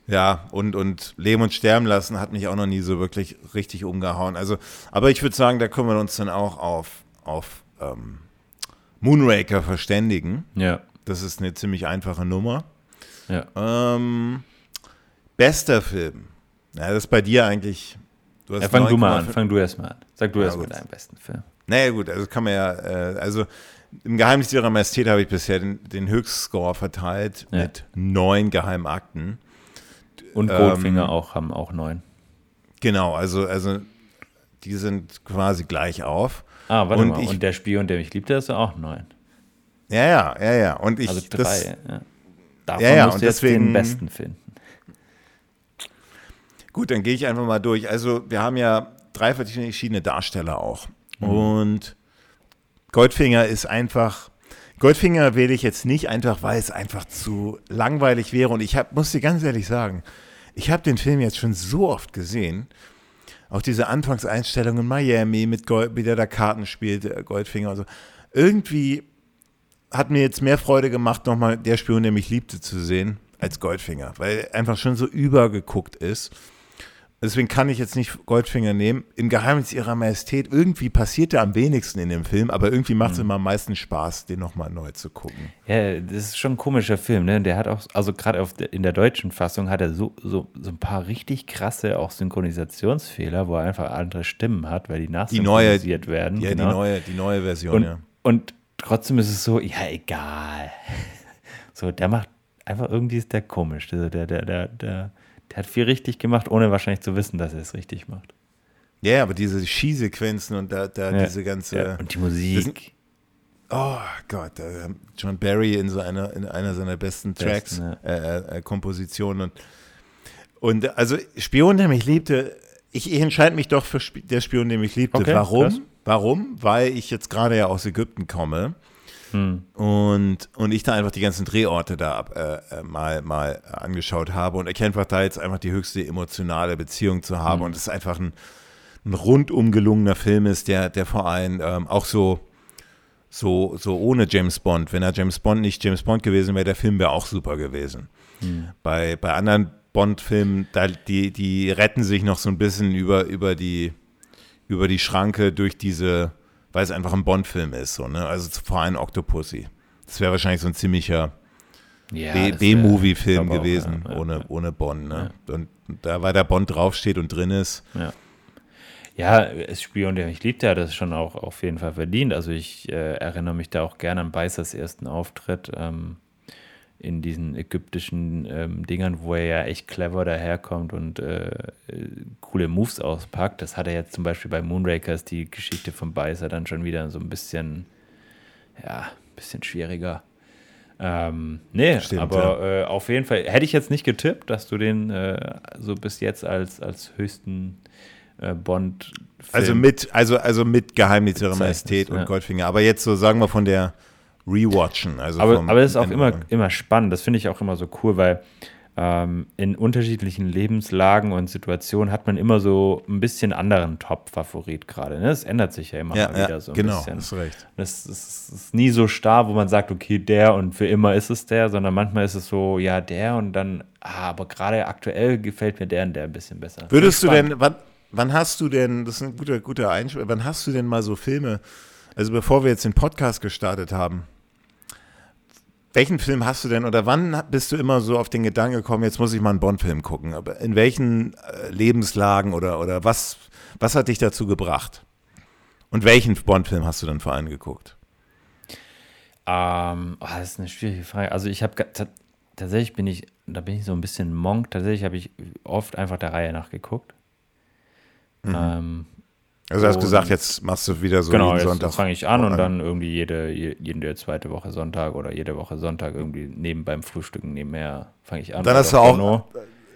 Speaker 2: Ja, und, und Leben und Sterben lassen hat mich auch noch nie so wirklich richtig umgehauen. Also, aber ich würde sagen, da können wir uns dann auch auf, auf ähm, Moonraker verständigen.
Speaker 1: Ja,
Speaker 2: Das ist eine ziemlich einfache Nummer.
Speaker 1: ja.
Speaker 2: Ähm, bester Film. Ja, das ist bei dir eigentlich. Du hast
Speaker 1: ja fang du mal an,
Speaker 2: 9,5
Speaker 1: fang du erst mal an. Sag du
Speaker 2: Ja,
Speaker 1: erst mal deinen besten Film.
Speaker 2: Naja, gut, also kann man ja, äh, also im Geheimnis ihrer Majestät habe ich bisher den, den Höchstscore verteilt
Speaker 1: Ja.
Speaker 2: mit neun Geheimakten.
Speaker 1: Und
Speaker 2: Ähm,
Speaker 1: Goldfinger auch, haben auch neun.
Speaker 2: Genau, also, also die sind quasi gleich auf.
Speaker 1: Ah, warte
Speaker 2: und
Speaker 1: mal.
Speaker 2: ich-
Speaker 1: und der Spion, der mich liebt, der ist auch neun.
Speaker 2: Ja, ja, ja, ja. Und ich,
Speaker 1: Also drei.
Speaker 2: das,
Speaker 1: ja. Davon
Speaker 2: Ja, ja,
Speaker 1: musst
Speaker 2: und
Speaker 1: du jetzt
Speaker 2: deswegen-
Speaker 1: den besten finden.
Speaker 2: Gut, dann gehe ich einfach mal durch. Also wir haben ja drei verschiedene Darsteller auch.
Speaker 1: Mhm.
Speaker 2: Und Goldfinger ist einfach, Goldfinger wähle ich jetzt nicht einfach, weil es einfach zu langweilig wäre. Und ich hab, muss dir ganz ehrlich sagen, ich habe den Film jetzt schon so oft gesehen. Auch diese Anfangseinstellung in Miami mit Gold, wie der da Karten spielt, äh, Goldfinger und so. Irgendwie hat mir jetzt mehr Freude gemacht, nochmal der Spion, der mich liebte, zu sehen, als Goldfinger, weil er einfach schon so übergeguckt ist. Deswegen kann ich jetzt nicht Goldfinger nehmen. Im Geheimnis ihrer Majestät, irgendwie passiert er am wenigsten in dem Film, aber irgendwie macht es immer am meisten Spaß, den nochmal neu zu gucken.
Speaker 1: Ja, das ist schon ein komischer Film, ne? Der hat auch, also gerade in der deutschen Fassung hat er so, so, so ein paar richtig krasse auch Synchronisationsfehler, wo er einfach andere Stimmen hat, weil die
Speaker 2: Die neue,
Speaker 1: nachsynchronisiert werden.
Speaker 2: ja,
Speaker 1: genau.
Speaker 2: die neue, die neue Version,
Speaker 1: und,
Speaker 2: ja.
Speaker 1: und trotzdem ist es so, ja, egal. So, der macht einfach irgendwie ist der komisch. Der, der, der, der, der, der hat viel richtig gemacht, ohne wahrscheinlich zu wissen, dass er es richtig macht.
Speaker 2: Ja, aber diese Skisequenzen und da, da
Speaker 1: Ja.
Speaker 2: diese ganze.
Speaker 1: Ja, und die Musik.
Speaker 2: Oh Gott, äh, John Barry in so einer, in einer seiner besten Tracks,
Speaker 1: Besten,
Speaker 2: äh, äh, Kompositionen und, und also Spion, der mich liebte, ich, ich entscheide mich doch für Sp der Spion, der mich liebte.
Speaker 1: Okay,
Speaker 2: Warum?
Speaker 1: krass.
Speaker 2: Warum? Weil ich jetzt gerade ja aus Ägypten komme Hm. Und, und ich da einfach die ganzen Drehorte da äh, äh, mal, mal angeschaut habe und erkenne einfach da jetzt einfach die höchste emotionale Beziehung zu haben. Hm. Und es ist einfach ein, ein rundum gelungener Film ist, der, der vor allem ähm, auch so, so, so ohne James Bond. Wenn er James Bond nicht James Bond gewesen wäre, der Film wäre auch super gewesen. Hm. Bei, bei anderen Bond-Filmen, die, die retten sich noch so ein bisschen über, über, die, über die Schranke durch diese, weil es einfach ein Bond-Film ist. So, ne? Also vor allem Octopussy. Das wäre wahrscheinlich so ein ziemlicher ja, B-Movie-Film gewesen, ja, ja, ohne, ohne Bond. Ne? Und da, weil der Bond draufsteht und drin ist.
Speaker 1: Ja. Ja, es Spion, der mich liebt, der hat das schon auch auf jeden Fall verdient. Also ich äh, erinnere mich da auch gerne an Beißers ersten Auftritt. Ähm, in diesen ägyptischen ähm, Dingern, wo er ja echt clever daherkommt und äh, coole Moves auspackt. Das hat er jetzt zum Beispiel bei Moonrakers, die Geschichte von Beißer, dann schon wieder so ein bisschen, ja, ein bisschen schwieriger. Ähm, nee, Stimmt, aber ja. äh, auf jeden Fall hätte ich jetzt nicht getippt, dass du den äh, so bis jetzt als, als höchsten äh, Bond.
Speaker 2: Also mit, also, also mit Geheimnis ihrer Majestät und ja. Goldfinger. Aber jetzt so sagen wir von der rewatchen. Also
Speaker 1: aber, aber es ist auch immer, immer spannend. Das finde ich auch immer so cool, weil ähm, in unterschiedlichen Lebenslagen und Situationen hat man immer so ein bisschen anderen Top-Favorit gerade. Ne? Das ändert sich ja immer
Speaker 2: ja,
Speaker 1: mal wieder
Speaker 2: ja,
Speaker 1: so ein
Speaker 2: genau,
Speaker 1: bisschen.
Speaker 2: Hast recht.
Speaker 1: Das ist, ist, nie so starr, wo man sagt, okay, der und für immer ist es der, sondern manchmal ist es so, ja, der und dann, ah, aber gerade aktuell gefällt mir der und der ein bisschen besser.
Speaker 2: Würdest du denn, wann, wann hast du denn, das ist ein guter, guter Einspruch, wann hast du denn mal so Filme, also bevor wir jetzt den Podcast gestartet haben, welchen Film hast du denn oder wann bist du immer so auf den Gedanken gekommen, jetzt muss ich mal einen Bond-Film gucken? Aber in welchen äh, Lebenslagen oder, oder was, was hat dich dazu gebracht? Und welchen Bond-Film hast du dann vor allem geguckt?
Speaker 1: Ähm, oh, das ist eine schwierige Frage. Also ich habe tatsächlich bin ich, da bin ich so ein bisschen Monk. Tatsächlich habe ich oft einfach der Reihe nach geguckt.
Speaker 2: Mhm. Ähm, also du hast gesagt, jetzt machst du wieder so
Speaker 1: genau, jeden Sonntag. Genau, fange ich an und dann irgendwie jede, jede zweite Woche Sonntag oder jede Woche Sonntag irgendwie neben beim Frühstücken nebenher fange ich an.
Speaker 2: Dann hast du auch,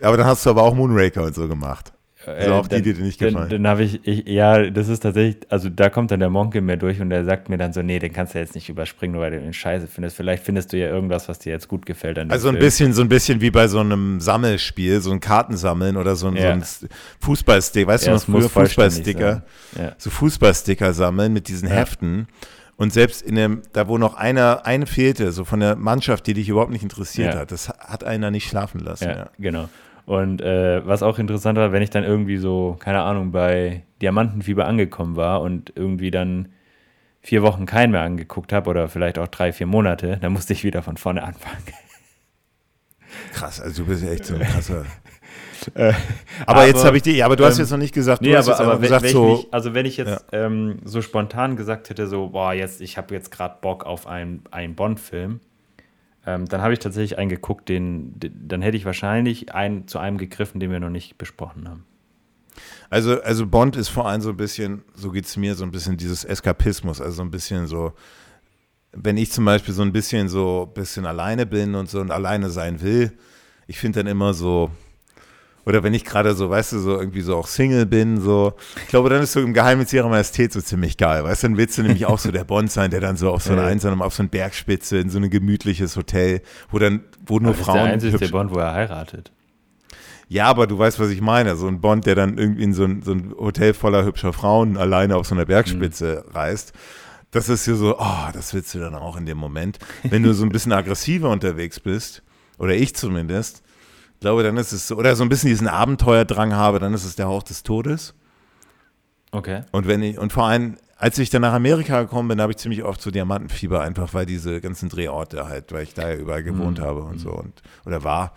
Speaker 2: aber dann hast du aber auch Moonraker und so gemacht. Also auch die, die dir nicht gefallen.
Speaker 1: Dann, dann habe ich, ich, ja, das ist tatsächlich, also da kommt dann der Monk in mir durch und der sagt mir dann so, nee, den kannst du jetzt nicht überspringen, nur weil du den Scheiße findest. Vielleicht findest du ja irgendwas, was dir jetzt gut gefällt.
Speaker 2: also ein Film. bisschen, so ein bisschen wie bei so einem Sammelspiel, so ein Kartensammeln oder so ein, ja. so ein Fußballsticker, weißt ja, du noch früher Fußballsticker? Ja. So Fußballsticker sammeln mit diesen Heften. Und selbst in dem, da wo noch einer, eine fehlte, so von der Mannschaft, die dich überhaupt nicht interessiert hat, das hat einer nicht schlafen lassen.
Speaker 1: Ja, genau. Und äh, was auch interessant war, wenn ich dann irgendwie so, keine Ahnung, bei Diamantenfieber angekommen war und irgendwie dann vier Wochen keinen mehr angeguckt habe oder vielleicht auch drei, vier Monate, dann musste ich wieder von vorne anfangen.
Speaker 2: Krass, also du bist echt so ein krasser. Äh, aber, aber, jetzt habe ich die, ja, aber du ähm, hast jetzt noch nicht gesagt, du
Speaker 1: nee,
Speaker 2: hast
Speaker 1: aber,
Speaker 2: aber
Speaker 1: wenn, gesagt wenn so. Nicht, also wenn ich jetzt ja. ähm, so spontan gesagt hätte, so, boah, jetzt, ich habe jetzt gerade Bock auf einen, einen Bond-Film, ähm, dann habe ich tatsächlich einen geguckt, den, den, dann hätte ich wahrscheinlich einen, zu einem gegriffen, den wir noch nicht besprochen haben.
Speaker 2: Also, also Bond ist vor allem so ein bisschen, so geht es mir, so ein bisschen dieses Eskapismus, also so ein bisschen so, wenn ich zum Beispiel so ein bisschen so ein bisschen alleine bin und so und alleine sein will, ich finde dann immer so, oder wenn ich gerade so, weißt du, so irgendwie so auch Single bin, so, ich glaube, dann ist so im Geheimnis ihrer Majestät so ziemlich geil, weißt du, dann willst du nämlich auch so der Bond sein, der dann so auf so einer einsamen, auf so eine Bergspitze in so ein gemütliches Hotel, wo dann, wo nur aber Frauen. Das
Speaker 1: ist der einzige Bond, wo er heiratet.
Speaker 2: Ja, aber du weißt, was ich meine. So ein Bond, der dann irgendwie in so ein, so ein Hotel voller hübscher Frauen alleine auf so einer Bergspitze mhm. reist. Das ist hier so, oh, das willst du dann auch in dem Moment. Wenn du so ein bisschen aggressiver unterwegs bist, oder ich zumindest, ich glaube, dann ist es so, oder so ein bisschen diesen Abenteuerdrang habe, dann ist es der Hauch des Todes.
Speaker 1: Okay.
Speaker 2: Und wenn ich, und vor allem, als ich dann nach Amerika gekommen bin, habe ich ziemlich oft so Diamantenfieber, einfach weil diese ganzen Drehorte halt, weil ich da ja überall gewohnt mhm. habe und so und oder war.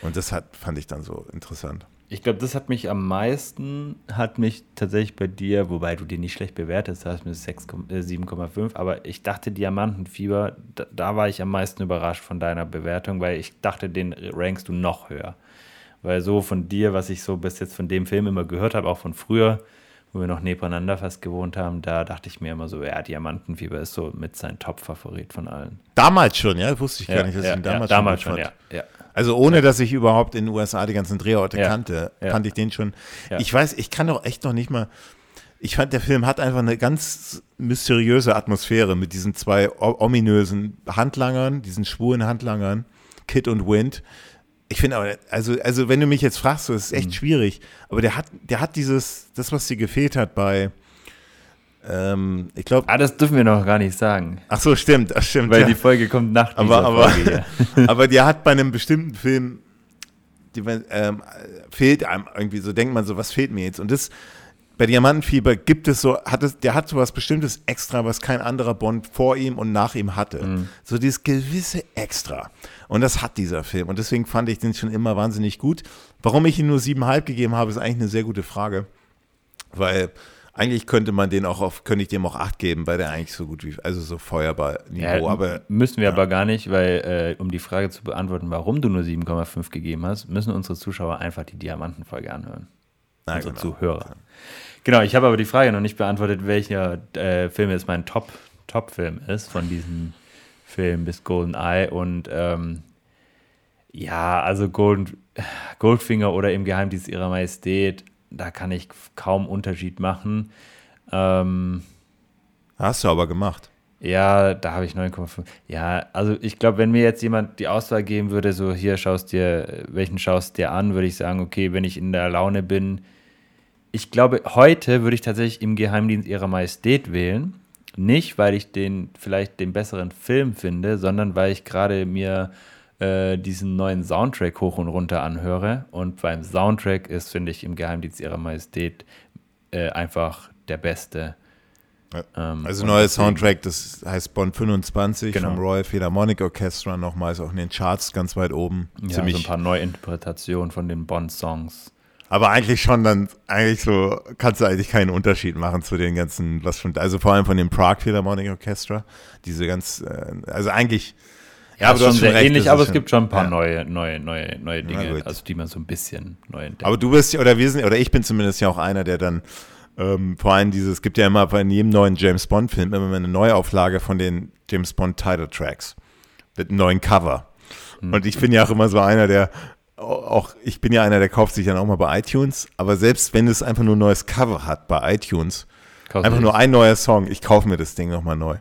Speaker 2: Und das hat, fand ich dann so interessant.
Speaker 1: Ich glaube, das hat mich am meisten, hat mich tatsächlich bei dir, wobei du den nicht schlecht bewertest, hast mit 7,5, aber ich dachte Diamantenfieber, da, da, war ich am meisten überrascht von deiner Bewertung, weil ich dachte, den rankst du noch höher. Weil so von dir, was ich so bis jetzt von dem Film immer gehört habe, auch von früher, wo wir noch nebeneinander fast gewohnt haben, da dachte ich mir immer so, ja, Diamantenfieber ist so mit sein Top-Favorit von allen.
Speaker 2: Damals schon, ja? Wusste ich gar nicht, dass
Speaker 1: ja,
Speaker 2: ich ihn damals,
Speaker 1: ja, damals schon, schon ja, ja.
Speaker 2: Also ohne, dass ich überhaupt in den USA die ganzen Drehorte ja. kannte, ja. kannte ich den schon. Ja. Ich weiß, ich kann doch echt noch nicht mal, ich fand, der Film hat einfach eine ganz mysteriöse Atmosphäre mit diesen zwei ominösen Handlangern, diesen schwulen Handlangern, Kid und Wind. Ich finde aber, also, also wenn du mich jetzt fragst, so, das ist echt mhm. schwierig. Aber der hat, der hat dieses, das, was dir gefehlt hat bei, ähm, ich glaube.
Speaker 1: Ah, das dürfen wir noch gar nicht sagen.
Speaker 2: Ach so, stimmt, das stimmt.
Speaker 1: Weil ja. die Folge kommt nach
Speaker 2: dieser aber, Folge. Aber, aber der hat bei einem bestimmten Film, die, ähm, fehlt einem irgendwie so, denkt man so, was fehlt mir jetzt? Und das, bei Diamantenfieber gibt es so, hat es, der hat so was Bestimmtes Extra, was kein anderer Bond vor ihm und nach ihm hatte. Mhm. So dieses gewisse Extra. Und das hat dieser Film. Und deswegen fand ich den schon immer wahnsinnig gut. Warum ich ihm nur siebenhalb gegeben habe, ist eigentlich eine sehr gute Frage. Weil eigentlich könnte man den auch auf, könnte ich dem auch acht geben, weil der eigentlich so gut wie, also so Feuerball-Niveau.
Speaker 1: Ja, aber müssen wir ja. aber gar nicht, weil äh, um die Frage zu beantworten, warum du nur 7,5 gegeben hast, müssen unsere Zuschauer einfach die Diamantenfolge anhören. Na, unsere genau. Zuhörer. Genau, ich habe aber die Frage noch nicht beantwortet, welcher äh, Film jetzt mein Top, Top-Film ist von diesem Film bis Golden Eye und ähm, ja, also Golden, Goldfinger oder im Geheimdienst ihrer Majestät da kann ich kaum Unterschied machen. Ähm,
Speaker 2: Hast du aber gemacht.
Speaker 1: Ja, da habe ich 9,5. Ja, also ich glaube, wenn mir jetzt jemand die Auswahl geben würde, so hier schaust dir, welchen schaust dir an, würde ich sagen, okay, wenn ich in der Laune bin. Ich glaube, heute würde ich tatsächlich im Geheimdienst ihrer Majestät wählen. Nicht, weil ich den vielleicht den besseren Film finde, sondern weil ich gerade mir äh, diesen neuen Soundtrack hoch und runter anhöre. Und beim Soundtrack ist, finde ich, im Geheimdienst ihrer Majestät äh, einfach der beste.
Speaker 2: Ähm, also neuer Soundtrack, das heißt Bond 25 genau. vom Royal Philharmonic Orchestra, nochmals auch in den Charts ganz weit oben.
Speaker 1: Ja, Ziemlich so ein paar Neuinterpretationen von den Bond-Songs.
Speaker 2: Aber eigentlich schon dann, eigentlich so, kannst du eigentlich keinen Unterschied machen zu den ganzen, was schon, also vor allem von dem Prague Philharmonic Orchestra, diese ganz, äh, also eigentlich
Speaker 1: ja, aber du hast schon recht, ähnlich, aber es gibt schon ein paar ja. neue, neue, neue, neue Dinge, also die man so ein bisschen neu entdeckt.
Speaker 2: Aber du bist oder wir sind, oder ich bin zumindest ja auch einer, der dann ähm, vor allem dieses, es gibt ja immer bei jedem neuen James Bond-Film immer eine Neuauflage von den James Bond Title Tracks mit einem neuen Cover. Hm. Und ich bin ja auch immer so einer, der auch, ich bin ja einer, der kauft sich dann auch mal bei iTunes, aber selbst wenn es einfach nur ein neues Cover hat bei iTunes, Kauf einfach nur ein neuer Song, ich kaufe mir das Ding nochmal neu.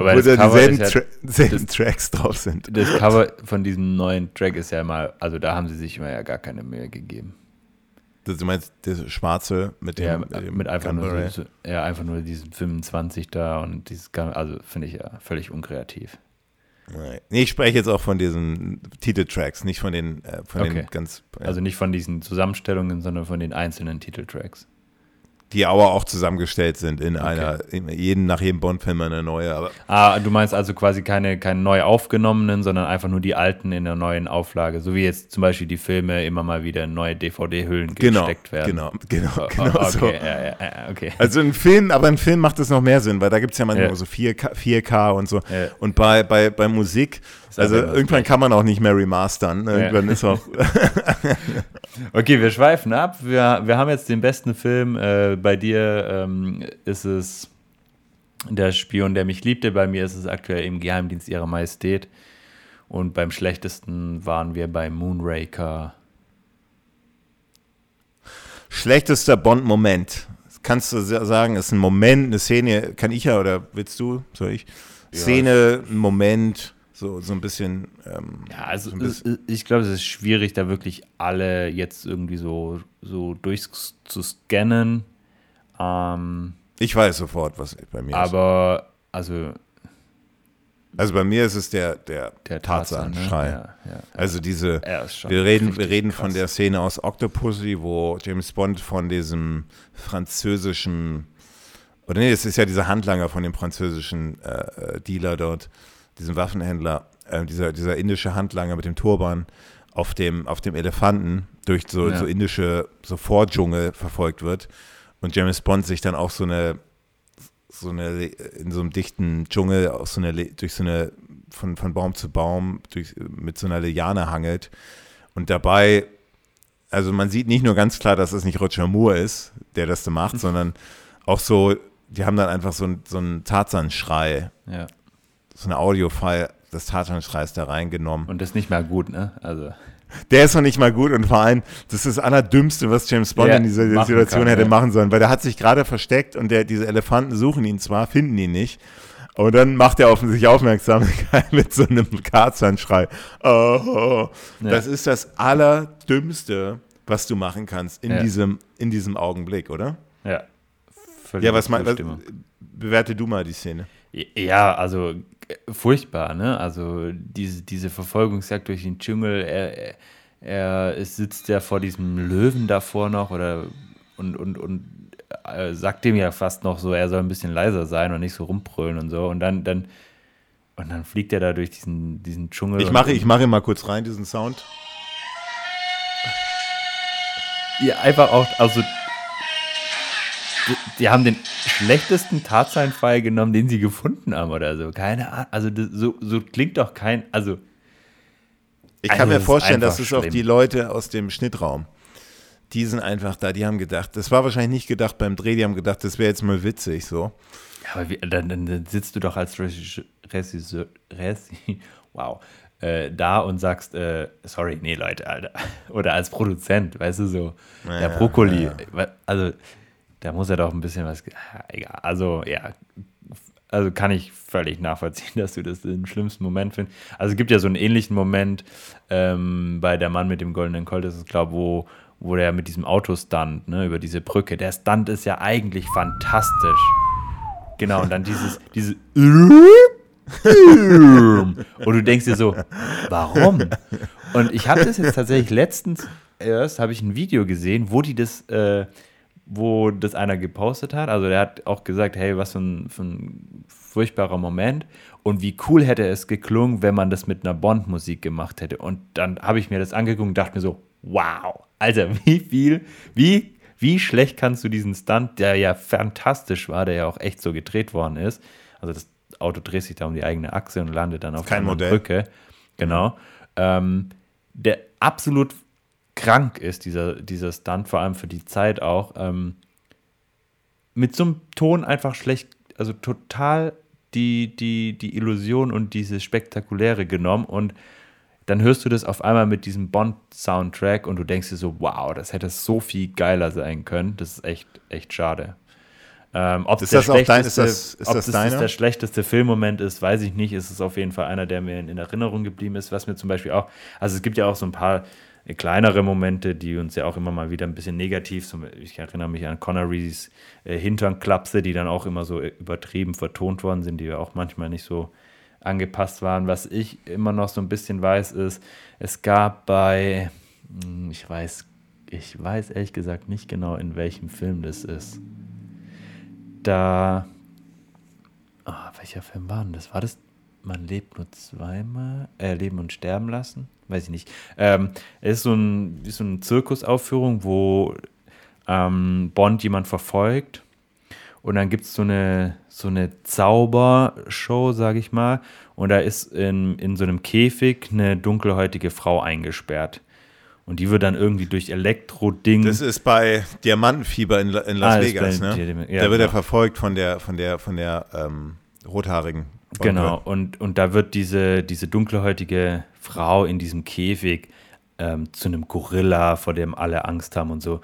Speaker 1: Wobei Wo da
Speaker 2: dieselben ja, Tra das, Tracks drauf sind.
Speaker 1: Das Cover von diesem neuen Track ist ja mal, also da haben sie sich immer ja gar keine Mühe gegeben.
Speaker 2: Das, du meinst das Schwarze mit dem,
Speaker 1: ja, mit, mit einfach nur so, ja, einfach nur diesen 25 da und dieses, also finde ich ja völlig unkreativ.
Speaker 2: Nee, ich spreche jetzt auch von diesen Titeltracks, nicht von den, äh, von okay. den ganz.
Speaker 1: Ja. Also nicht von diesen Zusammenstellungen, sondern von den einzelnen Titeltracks
Speaker 2: die aber auch zusammengestellt sind in okay. einer, in jeden, nach jedem Bond-Film eine neue. Aber
Speaker 1: ah, du meinst also quasi keine, keine neu aufgenommenen, sondern einfach nur die alten in der neuen Auflage, so wie jetzt zum Beispiel die Filme immer mal wieder in neue DVD-Hüllen
Speaker 2: genau,
Speaker 1: gesteckt werden.
Speaker 2: Genau, genau, oh, genau okay, so. Ja, ja, okay. Also ein Film, aber ein Film macht es noch mehr Sinn, weil da gibt es ja manchmal ja. so 4K, 4K und so. Und bei, bei, bei Musik also irgendwann kann man auch nicht mehr remastern. Ne? Irgendwann ist auch.
Speaker 1: okay, wir schweifen ab. Wir, wir haben jetzt den besten Film. Äh, bei dir ähm, ist es Der Spion, der mich liebte. Bei mir ist es aktuell im Geheimdienst ihrer Majestät. Und beim schlechtesten waren wir bei Moonraker.
Speaker 2: Schlechtester Bond-Moment. Kannst du sagen, ist ein Moment, eine Szene, kann ich ja oder willst du? Soll ich? Szene, ein Moment so, so ein bisschen. Ähm,
Speaker 1: ja, also so bisschen. ich glaube, es ist schwierig, da wirklich alle jetzt irgendwie so, so durchzuscannen. Ähm,
Speaker 2: ich weiß sofort, was bei mir
Speaker 1: aber, ist. Aber, also.
Speaker 2: Also bei mir ist es der, der, der Tarzan-Schrei. Ne? Ja, ja, also diese, wir reden, wir reden von der Szene aus Octopussy, wo James Bond von diesem französischen, oder nee, es ist ja dieser Handlanger von dem französischen äh, äh Dealer dort, diesem Waffenhändler, äh, dieser, dieser indische Handlanger mit dem Turban auf dem, auf dem Elefanten durch so, ja. so indische so Vordschungel verfolgt wird und James Bond sich dann auch so eine so eine in so einem dichten Dschungel aus so eine durch so eine von, von Baum zu Baum durch, mit so einer Liane hangelt und dabei also man sieht nicht nur ganz klar, dass es nicht Roger Moore ist, der das da macht, sondern auch so, die haben dann einfach so, so einen Tarzan-Schrei
Speaker 1: ja
Speaker 2: so eine Audio-File des Tatanschreis da reingenommen.
Speaker 1: Und das ist nicht mehr gut, ne? Also.
Speaker 2: Der ist noch nicht mal gut und vor allem, das ist das Allerdümmste, was James Bond
Speaker 1: Ja,
Speaker 2: in dieser Situation
Speaker 1: kann,
Speaker 2: hätte
Speaker 1: ja.
Speaker 2: machen sollen, weil der hat sich gerade versteckt und der, diese Elefanten suchen ihn zwar, finden ihn nicht. Und dann macht er auf sich aufmerksam mit so einem Karzanschrei. Oh,
Speaker 1: Ja.
Speaker 2: Das ist das Allerdümmste, was du machen kannst in, diesem, in diesem Augenblick, oder?
Speaker 1: Ja. Völlig
Speaker 2: Ja, was meinst
Speaker 1: Zustimmung.
Speaker 2: Bewerte du mal die Szene.
Speaker 1: Ja, also furchtbar, ne? Also diese, diese Verfolgungsjagd durch den Dschungel, er, er, ist- sitzt ja vor diesem Löwen davor noch oder und, und, und äh, sagt dem ja fast noch so, er soll ein bisschen leiser sein und nicht so rumbrüllen und so. Und dann, dann, und dann fliegt er da durch diesen, diesen Dschungel.
Speaker 2: Ich mache ich mache mal kurz rein, diesen Sound.
Speaker 1: Ja, einfach auch, also die, haben den schlechtesten Tatseinfall genommen, den sie gefunden haben oder so. Keine Ahnung. Also das, so, so klingt doch kein, also
Speaker 2: Ich
Speaker 1: Also
Speaker 2: kann mir
Speaker 1: das ist
Speaker 2: vorstellen, dass
Speaker 1: einfach
Speaker 2: es auch die Leute aus dem Schnittraum, die sind einfach da, die haben gedacht, das war wahrscheinlich nicht gedacht beim Dreh, die haben gedacht, das wäre jetzt mal witzig so.
Speaker 1: Ja, aber wie, dann, dann, sitzt du doch als Regisseur, wow, äh, da und sagst, äh, sorry, nee, Leute, Alter. Oder als Produzent, weißt du, so,
Speaker 2: Ja,
Speaker 1: der Brokkoli.
Speaker 2: ja.
Speaker 1: Also, da muss er doch ein bisschen was, ah, egal, also, ja, also kann ich völlig nachvollziehen, dass du das den schlimmsten Moment findest. Also es gibt ja so einen ähnlichen Moment ähm, bei Der Mann mit dem goldenen Colt, das ist, glaube wo, wo der mit diesem Auto stunt, ne, über diese Brücke. Der Stunt ist ja eigentlich fantastisch. Genau, und dann dieses, diese und du denkst dir so, warum? Und ich habe das jetzt tatsächlich letztens erst, habe ich ein Video gesehen, wo die das, äh, wo das einer gepostet hat. Also der hat auch gesagt, hey, was für ein, für ein furchtbarer Moment. Und wie cool hätte es geklungen, wenn man das mit einer Bond-Musik gemacht hätte. Und dann habe ich mir das angeguckt und dachte mir so, wow, Alter, wie viel, wie, wie schlecht kannst du diesen Stunt, der ja fantastisch war, der ja auch echt so gedreht worden ist. Also das Auto dreht sich da um die eigene Achse und landet dann auf
Speaker 2: Modell.
Speaker 1: Brücke. Genau. Ähm, der absolut krank ist, dieser, dieser Stunt, vor allem für die Zeit auch. Ähm, mit so einem Ton einfach schlecht, also total die, die, die Illusion und dieses Spektakuläre genommen und dann hörst du das auf einmal mit diesem Bond-Soundtrack und du denkst dir so, wow, das hätte so viel geiler sein können. Das ist echt, echt schade. Ähm, ob
Speaker 2: Ist
Speaker 1: der
Speaker 2: das auch dein- ist
Speaker 1: schlechteste-
Speaker 2: das- ist
Speaker 1: ob
Speaker 2: das
Speaker 1: das, der schlechteste Filmmoment ist, weiß ich nicht. Es ist auf jeden Fall einer, der mir in, in Erinnerung geblieben ist, was mir zum Beispiel auch, also es gibt ja auch so ein paar kleinere Momente, die uns ja auch immer mal wieder ein bisschen negativ, ich erinnere mich an Connerys äh, Hinternklapse, die dann auch immer so äh, übertrieben vertont worden sind, die ja auch manchmal nicht so angepasst waren. Was ich immer noch so ein bisschen weiß, ist, es gab bei, hm, ich weiß, ich weiß ehrlich gesagt nicht genau, in welchem Film das ist. Da, ah, welcher Film war denn das? War das Man lebt nur zweimal? Äh, Leben und Sterben lassen? Weiß ich nicht. Ähm, es ist so, ein, wie so eine Zirkusaufführung, wo ähm, Bond jemand verfolgt und dann gibt es so eine, so eine Zaubershow, sage ich mal. Und da ist in, in so einem Käfig eine dunkelhäutige Frau eingesperrt. Und die wird dann irgendwie durch Elektro-Ding.
Speaker 2: Das ist bei Diamantenfieber in, La- in Las
Speaker 1: Ah, ist
Speaker 2: Vegas, ne?
Speaker 1: Diam- ja,
Speaker 2: da wird er
Speaker 1: genau.
Speaker 2: verfolgt von der, von der, von der ähm, rothaarigen. Bonke.
Speaker 1: Genau, und, und da wird diese, diese dunkelhäutige Frau in diesem Käfig ähm, zu einem Gorilla, vor dem alle Angst haben und so.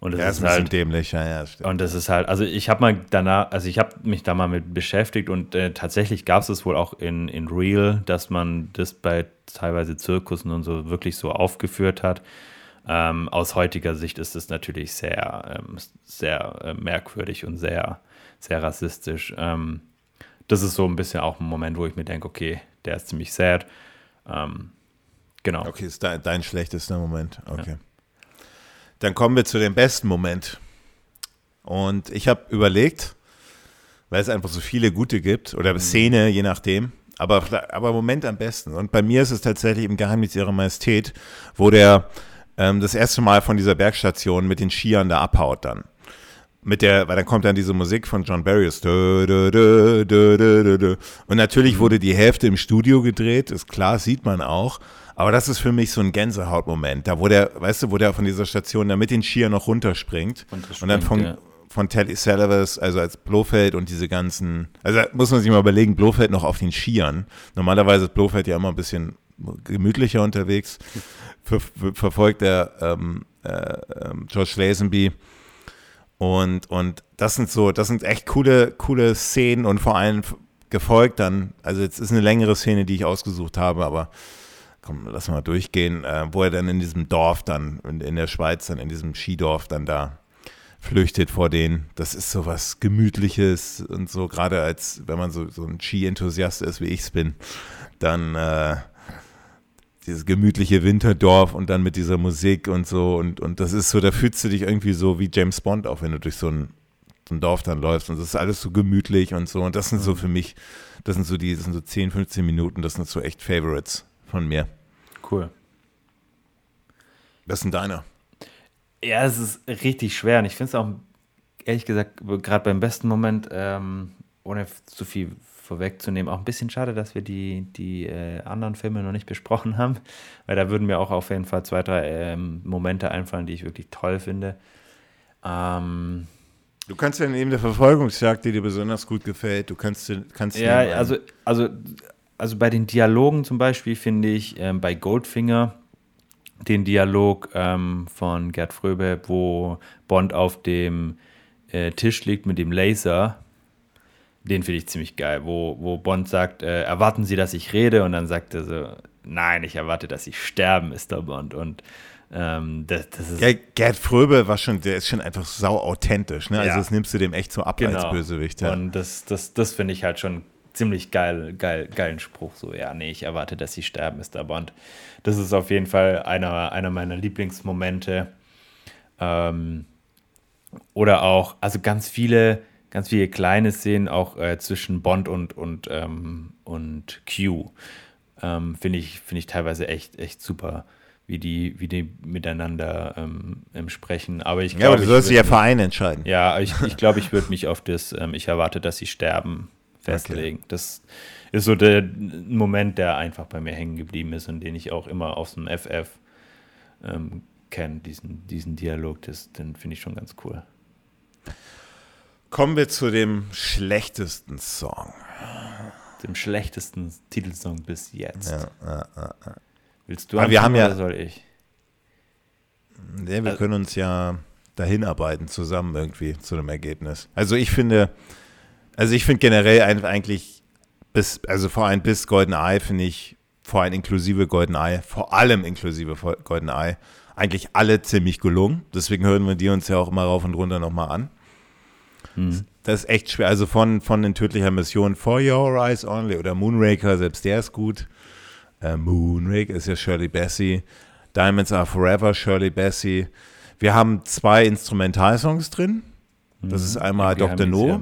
Speaker 1: Und das
Speaker 2: Ja, ist
Speaker 1: ist
Speaker 2: ein bisschen
Speaker 1: halt.
Speaker 2: dämlich, ja, ja, stimmt.
Speaker 1: Und das ist halt, also ich habe mal danach, also ich habe mich da mal mit beschäftigt und äh, tatsächlich gab es es wohl auch in, in Real, dass man das bei teilweise Zirkussen und so wirklich so aufgeführt hat. Ähm, aus heutiger Sicht ist es natürlich sehr, ähm, sehr äh, merkwürdig und sehr, sehr rassistisch. Ähm, das ist so ein bisschen auch ein Moment, wo ich mir denke, okay, der ist ziemlich sad. Ähm, genau.
Speaker 2: Okay, ist dein, dein schlechtester Moment. Okay. Dann kommen wir zu dem besten Moment. Und ich habe überlegt, weil es einfach so viele gute gibt, oder Szene, je nachdem, aber, aber Moment am besten. Und bei mir ist es tatsächlich im Geheimnis ihrer Majestät, wo der ähm, das erste Mal von dieser Bergstation mit den Skiern da abhaut dann. Mit der, weil dann kommt dann diese Musik von John Barrios. Und natürlich wurde die Hälfte im Studio gedreht, ist klar, sieht man auch. Aber das ist für mich so ein Gänsehautmoment, da wo der, weißt du, wo der von dieser Station da mit den Skiern noch runterspringt und dann von,
Speaker 1: ja.
Speaker 2: von Telly Savalas, also als Blofeld und diese ganzen, also muss man sich mal überlegen, Blofeld noch auf den Skiern. Normalerweise ist Blofeld ja immer ein bisschen gemütlicher unterwegs, ver verfolgt er ähm, äh, George Lazenby. Und, und das sind so, das sind echt coole, coole Szenen und vor allem gefolgt dann, also jetzt ist eine längere Szene, die ich ausgesucht habe, aber komm, lass mal durchgehen, äh, wo er dann in diesem Dorf dann, in, in der Schweiz, dann in diesem Skidorf dann da flüchtet vor denen. Das ist so was Gemütliches und so, gerade als, wenn man so, so ein Ski-Enthusiast ist, wie ich es bin, dann äh, dieses gemütliche Winterdorf und dann mit dieser Musik und so und, und das ist so, da fühlst du dich irgendwie so wie James Bond, auch wenn du durch so ein, so ein Dorf dann läufst und das ist alles so gemütlich und so und das sind so mhm. für mich, das sind so die, das sind so 10, 15 Minuten, das sind so echt Favorites von mir.
Speaker 1: Cool.
Speaker 2: Was denn deiner?
Speaker 1: Ja, es ist richtig schwer und ich finde es auch, ehrlich gesagt, gerade beim besten Moment, ähm, ohne zu viel vorwegzunehmen, auch ein bisschen schade, dass wir die, die äh, anderen Filme noch nicht besprochen haben, weil da würden mir auch auf jeden Fall zwei, drei ähm, Momente einfallen, die ich wirklich toll finde. Ähm,
Speaker 2: du kannst ja neben der Verfolgungsjagd, die dir besonders gut gefällt, du kannst, kannst
Speaker 1: ja, also, also, also bei den Dialogen zum Beispiel finde ich ähm, bei Goldfinger den Dialog ähm, von Gerd Fröbe, wo Bond auf dem äh, Tisch liegt mit dem Laser den finde ich ziemlich geil, wo, wo Bond sagt, äh, erwarten Sie, dass ich rede? Und dann sagt er so, nein, ich erwarte, dass Sie sterben, Mr. Bond. Und ähm, das, das ist.
Speaker 2: Ja, Gerd Fröbe war schon, der ist schon einfach sau authentisch, ne? Also ja. das nimmst du dem echt so ab genau. als Bösewicht.
Speaker 1: Ja. Und das, das, das finde ich halt schon ziemlich geil, geil, geilen Spruch. So, ja, nee, ich erwarte, dass sie sterben, Mr. Bond. Das ist auf jeden Fall einer, einer meiner Lieblingsmomente. Ähm, oder auch, also ganz viele ganz viele kleine Szenen auch äh, zwischen Bond und, und, ähm, und Q. Ähm, Finde ich, find ich teilweise echt, echt super, wie die, wie die miteinander ähm, sprechen. Aber ich
Speaker 2: glaube. Ja, aber du sollst dich ja Verein entscheiden.
Speaker 1: Ja, ich, ich glaube, ich würde mich auf das, ähm, ich erwarte, dass sie sterben, festlegen. Okay. Das ist so der Moment, der einfach bei mir hängen geblieben ist und den ich auch immer aus dem FF ähm, kenne, diesen, diesen Dialog. Das, den finde ich schon ganz cool.
Speaker 2: Kommen wir zu dem schlechtesten Song.
Speaker 1: Dem schlechtesten Titelsong bis jetzt. Ja, ja, ja, Willst du
Speaker 2: Aber wir haben ja,
Speaker 1: soll ich?
Speaker 2: Nee, wir also, können uns ja dahin arbeiten zusammen irgendwie zu einem Ergebnis. Also ich finde, also ich finde generell eigentlich bis, also vor allem bis Golden Eye finde ich, vor allem inklusive Golden Eye, vor allem inklusive Golden Eye, eigentlich alle ziemlich gelungen. Deswegen hören wir die uns ja auch immer rauf und runter nochmal an. Mhm. Das ist echt schwer. Also von, von den tödlicher Mission For Your Eyes Only oder Moonraker, selbst der ist gut. Äh, Moonraker ist ja Shirley Bassey. Diamonds Are Forever, Shirley Bassey. Wir haben zwei Instrumentalsongs drin. Das mhm. ist einmal Dr. No.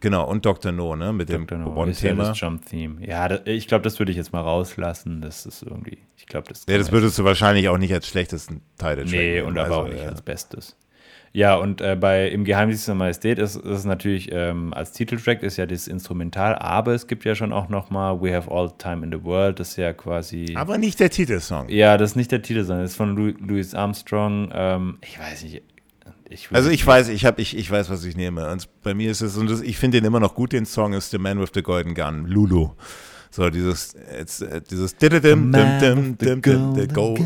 Speaker 2: Genau, und Dr. No, ne? Mit Dr. dem no. Bond-Thema.
Speaker 1: Ja Jump-Theme. Ja, das, ich glaube, das würde ich jetzt mal rauslassen. Das ist irgendwie, ich glaube, das.
Speaker 2: Ja, das würdest du wahrscheinlich auch nicht als schlechtesten Teil
Speaker 1: des Nee, und aber also, auch nicht ja. als Bestes. Ja, und äh, bei Im Geheimnis der Majestät ist es natürlich ähm, als Titeltrack ist ja das Instrumental, aber es gibt ja schon auch noch mal We Have All Time in the World, das ist ja quasi.
Speaker 2: Aber nicht der Titelsong.
Speaker 1: Ja, das ist nicht der Titelsong, das ist von Louis Armstrong. Ähm, ich weiß nicht.
Speaker 2: Ich also ich weiß, ich habe, ich, ich weiß, was ich nehme. Und bei mir ist es, und das, ich finde den immer noch gut, den Song ist The Man with the Golden Gun, Lulu. So, dieses, jetzt, äh, dieses dim, dim, dim, dim, dim, dim, Gold.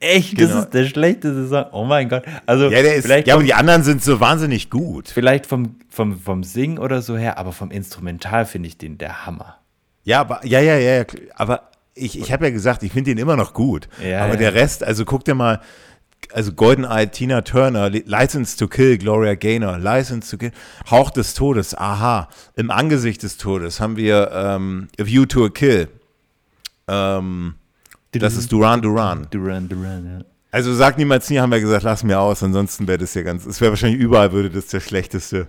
Speaker 1: Echt? Genau. Das ist der schlechteste Song. Oh mein Gott. Also
Speaker 2: ja, der ist, vielleicht ja, aber die anderen sind so wahnsinnig gut.
Speaker 1: Vielleicht vom, vom, vom Singen oder so her, aber vom Instrumental finde ich den der Hammer.
Speaker 2: Ja, aber, ja, ja, ja, aber ich, ich habe ja gesagt, ich finde den immer noch gut. Ja, aber ja. der Rest, also guck dir mal, also GoldenEye, Tina Turner, License to Kill, Gloria Gaynor, License to Kill, Hauch des Todes, aha, im Angesicht des Todes haben wir ähm, A View to a Kill. Ähm, das ist Duran Duran.
Speaker 1: Duran Duran, ja.
Speaker 2: Also sag niemals nie, haben wir gesagt, lass mir aus, ansonsten wäre das ja ganz, es wäre wahrscheinlich überall, würde das der schlechteste,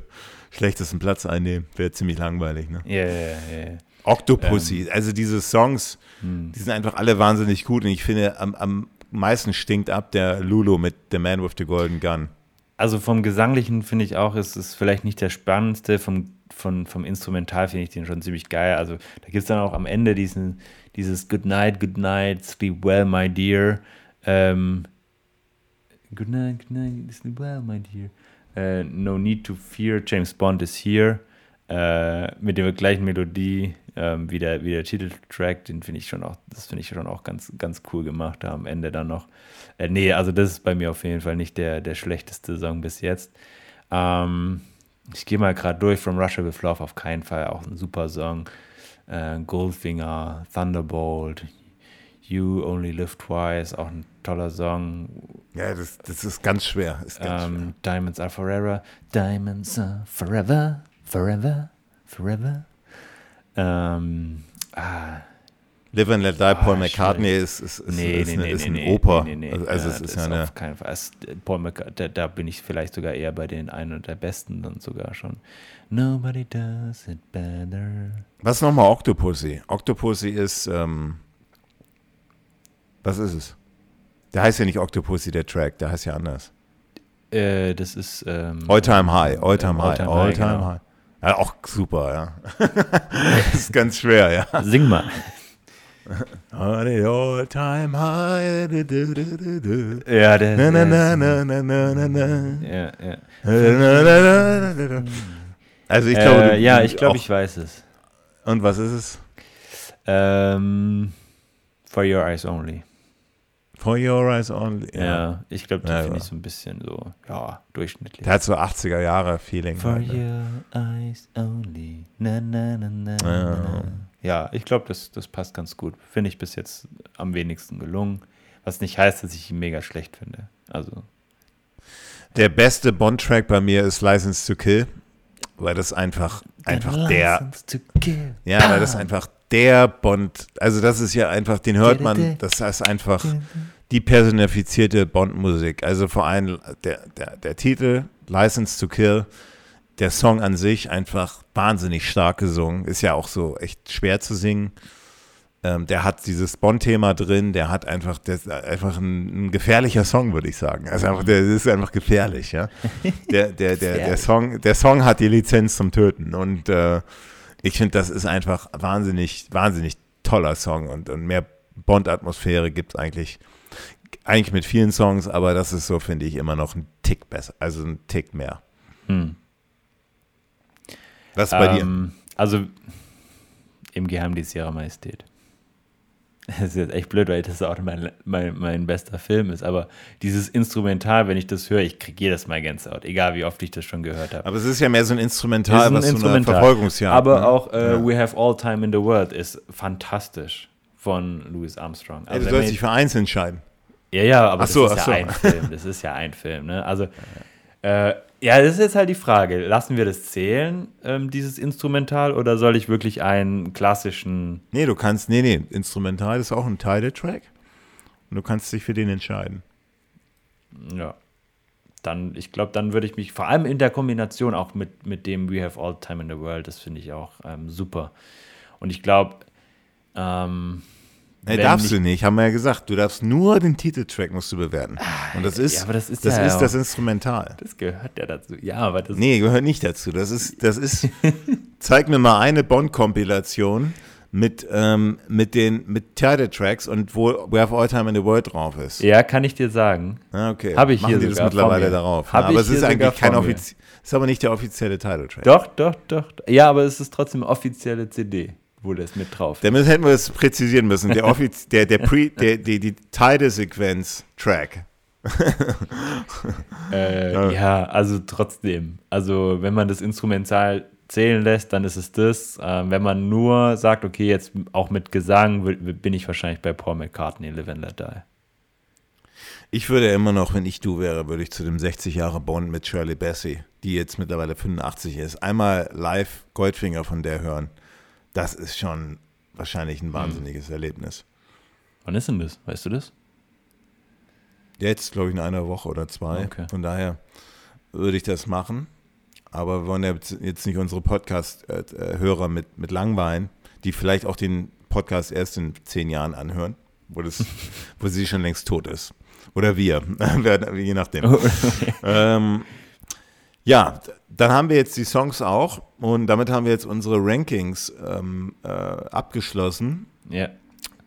Speaker 2: schlechtesten Platz einnehmen. Wäre ziemlich langweilig, ne?
Speaker 1: Ja, ja, ja.
Speaker 2: Octopussy, ähm. also diese Songs, hm. die sind einfach alle wahnsinnig gut und ich finde, am, am meisten stinkt ab der Lulu mit The Man with the Golden Gun.
Speaker 1: Also vom Gesanglichen finde ich auch, ist es vielleicht nicht der spannendste, vom, von, vom Instrumental finde ich den schon ziemlich geil. Also da gibt es dann auch am Ende diesen, dieses Good Night, Good Night, Sleep Well, My Dear. Ähm, good Night, Good Night, Sleep Well, My Dear. Uh, no Need to Fear, James Bond is Here. äh, mit der gleichen Melodie ähm, wie, der, wie der Titeltrack, den finde ich schon auch, das finde ich schon auch ganz, ganz cool gemacht, da am Ende dann noch. Äh, nee, also das ist bei mir auf jeden Fall nicht der, der schlechteste Song bis jetzt. Ähm, ich gehe mal gerade durch, From Russia with Love, auf keinen Fall auch ein super Song. Äh, Goldfinger, Thunderbolt, You Only Live Twice, auch ein toller Song.
Speaker 2: Ja, das, das ist ganz schwer. Ist ganz
Speaker 1: Ähm,
Speaker 2: schwer.
Speaker 1: Diamonds are forever. Diamonds are forever, forever, forever. Ähm, ah,
Speaker 2: Live and Let Die, Paul
Speaker 1: Ah,
Speaker 2: McCartney ist, ist, ist,
Speaker 1: nee,
Speaker 2: ist,
Speaker 1: nee, nee,
Speaker 2: ist
Speaker 1: nee,
Speaker 2: ein Oper.
Speaker 1: nee, nee,
Speaker 2: Also, es ist ja eine.
Speaker 1: auf keinen Fall. Paul McCartney, da, bin ich vielleicht sogar eher bei den einen der besten dann sogar schon. Nobody does it better.
Speaker 2: Was ist nochmal Octopussy? Octopussy ist, ähm, was ist es? Der heißt ja nicht Octopussy, der Track, der heißt ja anders.
Speaker 1: Äh, das ist ähm,
Speaker 2: All Time High, All Time High, All Time
Speaker 1: genau.
Speaker 2: High. Ja, auch super, ja. das ist ganz schwer, ja.
Speaker 1: Sing mal.
Speaker 2: All Time High. Du, du, du, du, du.
Speaker 1: Ja, der
Speaker 2: Na, na, na, na, na, na, na, na.
Speaker 1: Ja, ja.
Speaker 2: Na, na, na, na, na, na. Also ich glaube,
Speaker 1: äh, ja, ich glaube, ich weiß es.
Speaker 2: Und was ist es?
Speaker 1: Ähm, for Your Eyes Only.
Speaker 2: For Your Eyes Only.
Speaker 1: Ja, ich glaube, die
Speaker 2: Ja,
Speaker 1: finde
Speaker 2: ja.
Speaker 1: ich so ein bisschen so, ja, durchschnittlich.
Speaker 2: Der hat so 80er Jahre Feeling.
Speaker 1: For
Speaker 2: halt, ne?
Speaker 1: Your Eyes Only. Na, na, na, na,
Speaker 2: Ja.
Speaker 1: na. Ja, ich glaube, das, das passt ganz gut. Finde ich bis jetzt am wenigsten gelungen. Was nicht heißt, dass ich ihn mega schlecht finde. Also,
Speaker 2: Der beste Bond-Track bei mir ist License to Kill, weil das einfach, einfach der,
Speaker 1: License to kill.
Speaker 2: ja, weil das einfach der Bond, also das ist ja einfach, den hört man, das ist einfach die personifizierte Bond-Musik. Also vor allem der, der, der Titel, License to Kill, der Song an sich einfach wahnsinnig stark gesungen, ist ja auch so echt schwer zu singen. Ähm, der hat dieses Bond-Thema drin, der hat einfach, der ist einfach ein, ein gefährlicher Song, würde ich sagen. Also einfach, der ist einfach gefährlich, ja. Der, der, der, der. Song, der Song hat die Lizenz zum Töten und äh, ich finde, das ist einfach wahnsinnig, wahnsinnig toller Song und, und mehr Bond-Atmosphäre gibt es eigentlich, eigentlich mit vielen Songs, aber das ist so, finde ich, immer noch ein Tick besser, also ein Tick mehr.
Speaker 1: Hm.
Speaker 2: Was ist bei dir?
Speaker 1: Ähm, Also, im Geheimdienst Ihrer Majestät. Das ist jetzt echt blöd, weil das auch mein, mein, mein bester Film ist. Aber dieses Instrumental, wenn ich das höre, ich kriege jedes Mal Gänsehaut. Egal, wie oft ich das schon gehört habe.
Speaker 2: Aber es ist ja mehr so ein Instrumental,
Speaker 1: ein
Speaker 2: was so eine
Speaker 1: Instrumental.
Speaker 2: Verfolgungsjagd.
Speaker 1: Aber
Speaker 2: ne?
Speaker 1: auch äh,
Speaker 2: Ja.
Speaker 1: We Have All Time in the World ist fantastisch von Louis Armstrong.
Speaker 2: Ja,
Speaker 1: Also
Speaker 2: du
Speaker 1: wenn
Speaker 2: sollst dich für eins entscheiden.
Speaker 1: Ja, ja, aber
Speaker 2: so,
Speaker 1: das ist
Speaker 2: ach so.
Speaker 1: ja ein Film. Das ist ja ein Film, ne? Also, äh, ja, das ist jetzt halt die Frage. Lassen wir das zählen, ähm, dieses Instrumental, oder soll ich wirklich einen klassischen.
Speaker 2: Nee, du kannst, nee, nee, Instrumental ist auch ein Title-Track. Und du kannst dich für den entscheiden.
Speaker 1: Ja. Dann, ich glaube, dann würde ich mich, vor allem in der Kombination auch mit, mit dem We Have All Time in the World, das finde ich auch ähm, super. Und ich glaube, ähm,
Speaker 2: Nee, darfst du nicht, haben wir ja gesagt. Du darfst nur den Titeltrack musst du bewerten. Und das ist,
Speaker 1: ja, aber das ist
Speaker 2: das,
Speaker 1: ja
Speaker 2: ist das Instrumental.
Speaker 1: das gehört ja dazu. Ja, aber das.
Speaker 2: Nee, gehört nicht dazu. Das ist, das ist, zeig mir mal eine Bond-Kompilation mit, ähm, mit den, mit Title-Tracks und wo We Have All Time in the World drauf ist.
Speaker 1: Ja, kann ich dir sagen.
Speaker 2: Ah, okay.
Speaker 1: Hab ich
Speaker 2: Machen
Speaker 1: hier
Speaker 2: die das mittlerweile darauf.
Speaker 1: Hab
Speaker 2: aber es ist eigentlich kein offiziell, ist aber nicht der offizielle Title-Track.
Speaker 1: Doch, doch, doch. Ja, aber es ist trotzdem offizielle CD, wo das mit drauf.
Speaker 2: Damit hätten wir es präzisieren müssen. Der, Offiz der, der, Pre der die, die Title-Sequenz-Track.
Speaker 1: Äh,
Speaker 2: Ja.
Speaker 1: ja. also trotzdem. Also wenn man das Instrumental zählen lässt, dann ist es das. Ähm, wenn man nur sagt, okay, jetzt auch mit Gesang, bin ich wahrscheinlich bei Paul McCartney, Live and Let Die.
Speaker 2: Ich würde immer noch, wenn ich du wäre, würde ich zu dem 60 Jahre Bond mit Shirley Bassey, die jetzt mittlerweile 85 ist, einmal live Goldfinger von der hören. Das ist schon wahrscheinlich ein wahnsinniges Erlebnis.
Speaker 1: Wann ist denn das? Weißt du das?
Speaker 2: Jetzt, glaube ich, in einer Woche oder zwei.
Speaker 1: Okay.
Speaker 2: Von daher würde ich das machen. Aber wir wollen ja jetzt nicht unsere Podcast-Hörer mit, mit langweilen, die vielleicht auch den Podcast erst in zehn Jahren anhören, wo, das, wo sie schon längst tot ist. Oder wir, je nachdem. ähm, ja, dann haben wir jetzt die Songs auch und damit haben wir jetzt unsere Rankings ähm, äh, abgeschlossen.
Speaker 1: ja.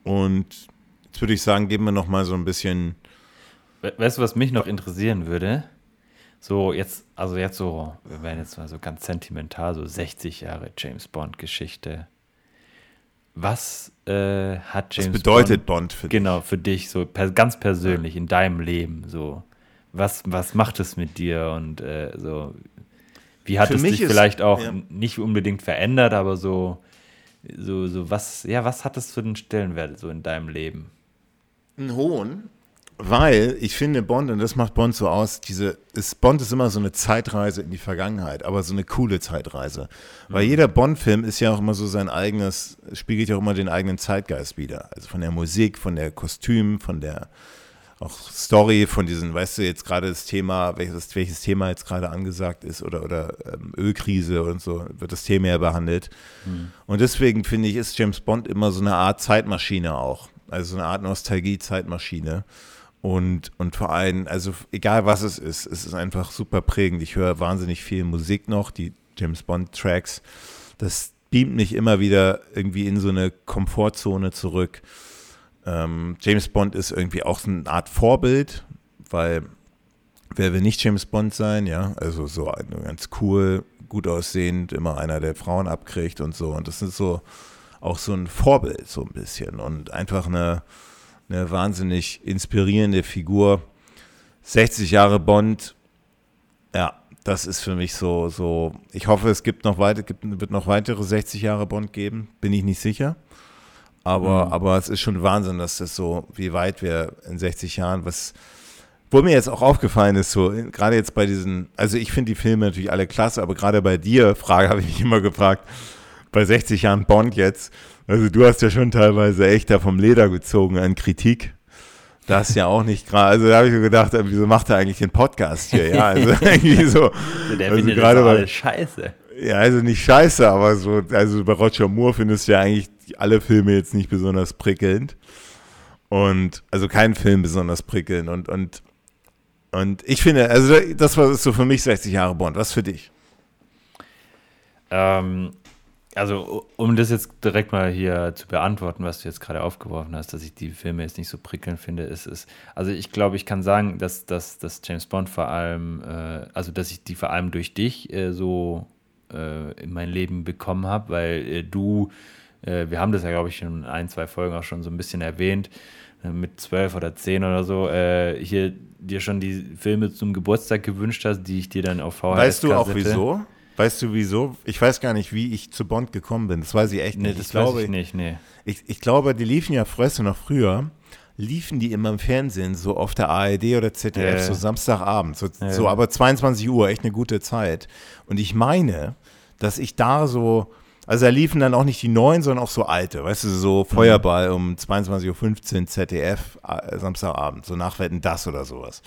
Speaker 2: Und jetzt würde ich sagen, geben wir noch mal so ein bisschen
Speaker 1: We weißt du, was mich noch interessieren würde? So, jetzt, also jetzt so, wir werden jetzt mal so ganz sentimental, so 60 Jahre James Bond-Geschichte. Was äh, hat James
Speaker 2: Was bedeutet
Speaker 1: Bond,
Speaker 2: Bond für dich?
Speaker 1: Genau, für dich, so per, ganz persönlich in deinem Leben, so. Was, was macht es mit dir und äh, so, wie hat
Speaker 2: Für
Speaker 1: es
Speaker 2: mich
Speaker 1: dich
Speaker 2: ist-
Speaker 1: vielleicht auch
Speaker 2: ja.
Speaker 1: nicht unbedingt verändert, aber so, so, so was, ja, was hat es für einen Stellenwert so in deinem Leben?
Speaker 2: Einen hohen, weil ich finde Bond, und das macht Bond so aus, diese, ist, Bond ist immer so eine Zeitreise in die Vergangenheit, aber so eine coole Zeitreise. Weil jeder Bond-Film ist ja auch immer so sein eigenes, spiegelt ja auch immer den eigenen Zeitgeist wieder. Also von der Musik, von der Kostüm, von der auch Story, von diesen, weißt du, jetzt gerade das Thema, welches, welches Thema jetzt gerade angesagt ist oder, oder ähm, Ölkrise und so, wird das Thema ja behandelt. Und deswegen finde ich, ist James Bond immer so eine Art Zeitmaschine auch. Also so eine Art Nostalgie-Zeitmaschine. Und, und vor allem, also egal was es ist, es ist einfach super prägend. Ich höre wahnsinnig viel Musik noch, die James Bond-Tracks. Das beamt mich immer wieder irgendwie in so eine Komfortzone zurück. Ähm, James Bond ist irgendwie auch so eine Art Vorbild, weil wer will nicht James Bond sein, ja? Also so ganz cool, gut aussehend, immer einer, der Frauen abkriegt und so. Und das ist so auch so ein Vorbild, so ein bisschen. Und einfach eine, eine wahnsinnig inspirierende Figur. 60 Jahre Bond, ja, das ist für mich so, so, ich hoffe, es gibt noch weiter, gibt, wird noch weitere 60 Jahre Bond geben, bin ich nicht sicher. Aber,
Speaker 1: Mhm.
Speaker 2: aber es ist schon Wahnsinn, dass das so, wie weit wir in 60 Jahren, was, wo mir jetzt auch aufgefallen ist, so, gerade jetzt bei diesen, also ich finde die Filme natürlich alle klasse, aber gerade bei dir, Frage habe ich mich immer gefragt, bei 60 Jahren Bond jetzt, also du hast ja schon teilweise echt da vom Leder gezogen an Kritik. Das ist ja auch nicht gerade, also da habe ich mir gedacht, äh, wieso macht er eigentlich den Podcast hier? Ja, also irgendwie so.
Speaker 1: Der
Speaker 2: also
Speaker 1: findet
Speaker 2: gerade
Speaker 1: das alles scheiße.
Speaker 2: ja, also nicht scheiße, aber so, also bei Roger Moore findest du ja eigentlich alle Filme jetzt nicht besonders prickelnd. Und, also kein Film besonders prickelnd. Und, und, und ich finde, also das war so für mich 60 Jahre Bond. Was für dich?
Speaker 1: Ähm, also, um das jetzt direkt mal hier zu beantworten, was du jetzt gerade aufgeworfen hast, dass ich die Filme jetzt nicht so prickelnd finde, ist es, also ich glaube, ich kann sagen, dass, dass, dass James Bond vor allem, äh, also dass ich die vor allem durch dich äh, so äh, in mein Leben bekommen habe, weil äh, du, äh, wir haben das ja, glaube ich, in ein, zwei Folgen auch schon so ein bisschen erwähnt, äh, mit zwölf oder zehn oder so, äh, hier dir schon die Filme zum Geburtstag gewünscht hast, die ich dir dann auf VHS
Speaker 2: Weißt du auch wieso? Weißt du wieso? Ich weiß gar nicht, wie ich zu Bond gekommen bin. Das weiß ich echt
Speaker 1: Nee,
Speaker 2: nicht.
Speaker 1: das
Speaker 2: ich
Speaker 1: weiß
Speaker 2: glaube,
Speaker 1: ich nicht, nee.
Speaker 2: Ich, ich glaube, die liefen ja früher noch früher, liefen die immer im Fernsehen, so auf der ARD oder ZDF,
Speaker 1: Ja.
Speaker 2: so Samstagabend, so,
Speaker 1: Ja.
Speaker 2: so aber 22 Uhr, echt eine gute Zeit. Und ich meine, dass ich da so, also da liefen dann auch nicht die neuen, sondern auch so alte, weißt du, so Feuerball um 22.15 Uhr ZDF, äh, Samstagabend, so Nachwetten das oder sowas.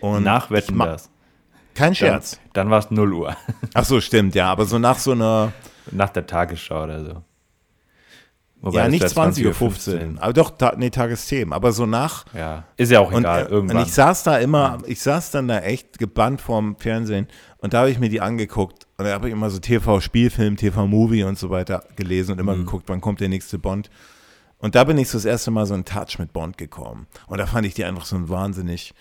Speaker 2: Und
Speaker 1: Nachwetten das.
Speaker 2: Kein
Speaker 1: Dann,
Speaker 2: Scherz.
Speaker 1: dann war es 0 Uhr.
Speaker 2: Ach so, stimmt, ja, aber so nach so einer,
Speaker 1: Nach der Tagesschau oder so. Wobei
Speaker 2: ja, nicht
Speaker 1: wär
Speaker 2: 20.15 Uhr, aber doch, ta nee, Tagesthemen, aber so nach,
Speaker 1: Ja, ist ja auch
Speaker 2: Und,
Speaker 1: egal,
Speaker 2: äh,
Speaker 1: irgendwann.
Speaker 2: und ich saß da immer, ich saß dann da echt gebannt vorm Fernsehen und da habe ich mir die angeguckt und da habe ich immer so TV-Spielfilm, TV-Movie und so weiter gelesen und immer
Speaker 1: Mhm.
Speaker 2: geguckt, wann kommt der nächste Bond. Und da bin ich so das erste Mal so in Touch mit Bond gekommen. Und da fand ich die einfach so ein wahnsinnig.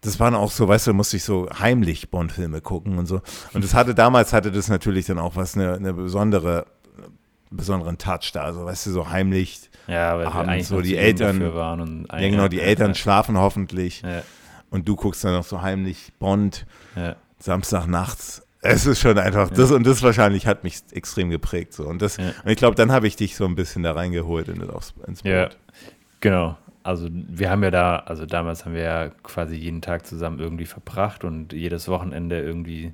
Speaker 2: Das waren auch so, weißt du, musste ich so heimlich Bond-Filme gucken und so. Und das hatte damals hatte das natürlich dann auch was, eine, eine besondere, besonderen Touch da. Also, weißt du, so heimlich.
Speaker 1: ja, weil wir
Speaker 2: abends so die Eltern-
Speaker 1: waren und
Speaker 2: Ja, genau, die Eltern
Speaker 1: Ja,
Speaker 2: schlafen hoffentlich.
Speaker 1: ja,
Speaker 2: Und du guckst dann noch so heimlich Bond
Speaker 1: ja.
Speaker 2: Samstagnachts. Es ist schon einfach, das und das wahrscheinlich hat mich extrem geprägt. So. Und, das,
Speaker 1: Ja.
Speaker 2: und ich glaube, dann habe ich dich so ein bisschen da reingeholt in, aufs, ins Boot.
Speaker 1: Ja, genau. Also wir haben ja da, also damals haben wir ja quasi jeden Tag zusammen irgendwie verbracht und jedes Wochenende irgendwie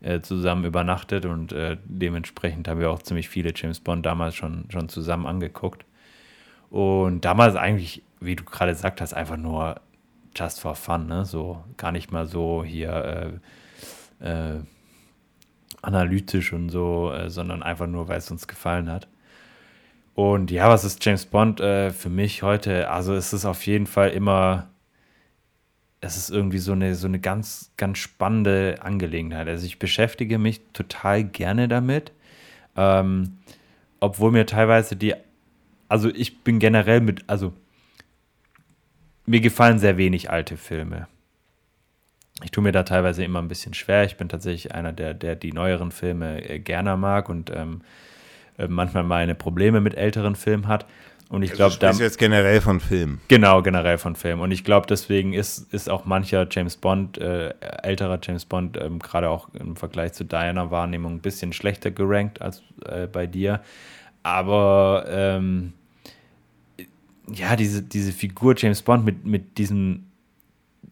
Speaker 1: äh, zusammen übernachtet und äh, dementsprechend haben wir auch ziemlich viele James Bond damals schon, schon zusammen angeguckt. Und damals eigentlich, wie du gerade gesagt hast, einfach nur just for fun, ne? So gar nicht mal so hier äh, äh, analytisch und so, äh, sondern einfach nur, weil es uns gefallen hat. Und ja, was ist James Bond äh, für mich heute? Also es ist auf jeden Fall immer, es ist irgendwie so eine, so eine ganz, ganz spannende Angelegenheit. Also ich beschäftige mich total gerne damit, ähm, obwohl mir teilweise die, also ich bin generell mit, also mir gefallen sehr wenig alte Filme. Ich tue mir da teilweise immer ein bisschen schwer. Ich bin tatsächlich einer, der, der die neueren Filme äh, gerne mag und ähm, äh, manchmal meine Probleme mit älteren Filmen hat. Und ich glaube,
Speaker 2: also da. jetzt generell von Filmen.
Speaker 1: Genau, generell von Filmen. Und ich glaube, deswegen ist, ist auch mancher James Bond, äh, älterer James Bond, ähm, gerade auch im Vergleich zu deiner Wahrnehmung, ein bisschen schlechter gerankt als äh, bei dir. Aber ähm, ja, diese, diese Figur James Bond mit, mit diesem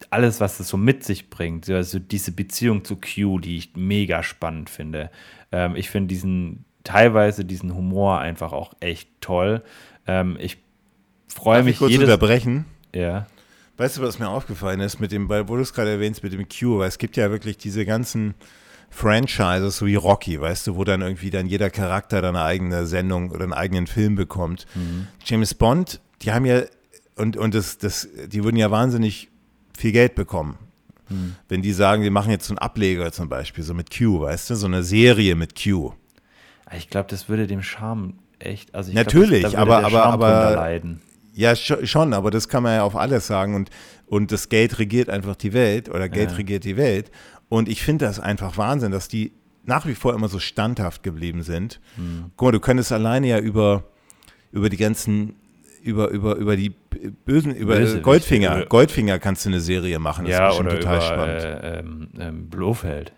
Speaker 1: alles, was es so mit sich bringt, also diese Beziehung zu Q, die ich mega spannend finde. Ähm, ich finde diesen teilweise diesen Humor einfach auch echt toll. Ähm, ich freue mich
Speaker 2: ich kurz jedes unterbrechen.
Speaker 1: Ja.
Speaker 2: Weißt du, was mir aufgefallen ist mit dem, wo du es gerade erwähnst mit dem Q, weil es gibt ja wirklich diese ganzen Franchises, so wie Rocky, weißt du, wo dann irgendwie dann jeder Charakter dann eine eigene Sendung oder einen eigenen Film bekommt. Mhm. James Bond, die haben ja und, und das, das, die würden ja wahnsinnig viel Geld bekommen. Hm. Wenn die sagen, wir machen jetzt so einen Ableger zum Beispiel, so mit Q, weißt du, so eine Serie mit Q.
Speaker 1: Ich glaube, das würde dem Charme echt, also
Speaker 2: Natürlich,
Speaker 1: glaub,
Speaker 2: das, aber, aber, aber, leiden. Ja, schon, aber das kann man ja auf alles sagen und, und das Geld regiert einfach die Welt oder Geld ja. regiert die Welt. Und ich finde das einfach Wahnsinn, dass die nach wie vor immer so standhaft geblieben sind. Hm. Guck mal, du könntest alleine ja über, über die ganzen über, über, über die bösen, über Böse, Goldfinger. Über, Goldfinger kannst du eine Serie machen.
Speaker 1: Das ja, ist oder total über, spannend. Äh, ähm, ähm, Blofeld.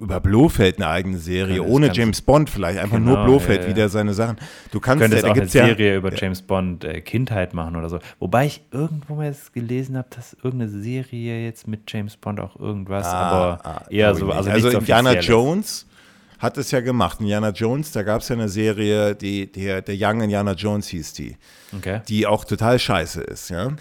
Speaker 2: Über Blofeld eine eigene Serie, ja, ohne James Bond vielleicht, einfach genau, nur Blofeld, ja, wieder seine Sachen. Du kannst
Speaker 1: könntest ja, auch eine Serie über James Bond äh, Kindheit machen oder so. Wobei ich irgendwo mal jetzt gelesen habe, dass irgendeine Serie jetzt mit James Bond auch irgendwas, ah, aber ah, eher so, also,
Speaker 2: also Indiana Jones hat es ja gemacht. Indiana Jones, da gab es ja eine Serie, die, der, der Young Indiana Jones hieß die,
Speaker 1: okay.
Speaker 2: die auch total scheiße ist, ja.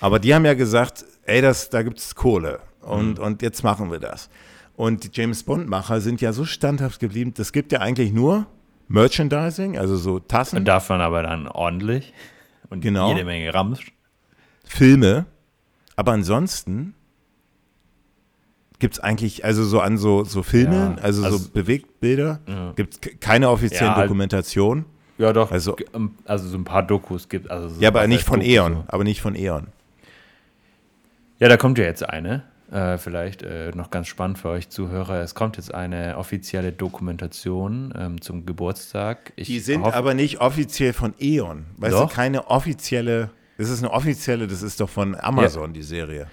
Speaker 2: Aber die haben ja gesagt, ey, das, da gibt es Kohle und, mhm. und jetzt machen wir das. Und die James Bond-Macher sind ja so standhaft geblieben, das gibt ja eigentlich nur Merchandising, also so Tassen. Und
Speaker 1: davon aber dann ordentlich und genau. jede Menge Ramsch.
Speaker 2: Filme, aber ansonsten gibt es eigentlich, also so an so, so Filmen, ja, also, also, so Bewegtbilder, ja. gibt es keine offiziellen ja, halt, Dokumentation.
Speaker 1: Ja, doch. Also, ähm, also so ein paar Dokus gibt also so
Speaker 2: Ja, aber nicht von Dokus Eon. So. Aber nicht von Eon.
Speaker 1: Ja, da kommt ja jetzt eine. Äh, vielleicht äh, noch ganz spannend für euch Zuhörer. Es kommt jetzt eine offizielle Dokumentation ähm, zum Geburtstag.
Speaker 2: Ich Die sind aber nicht offiziell von Eon. Weißt doch? du, keine offizielle. Das ist eine offizielle, das ist doch von Amazon, ja. die Serie.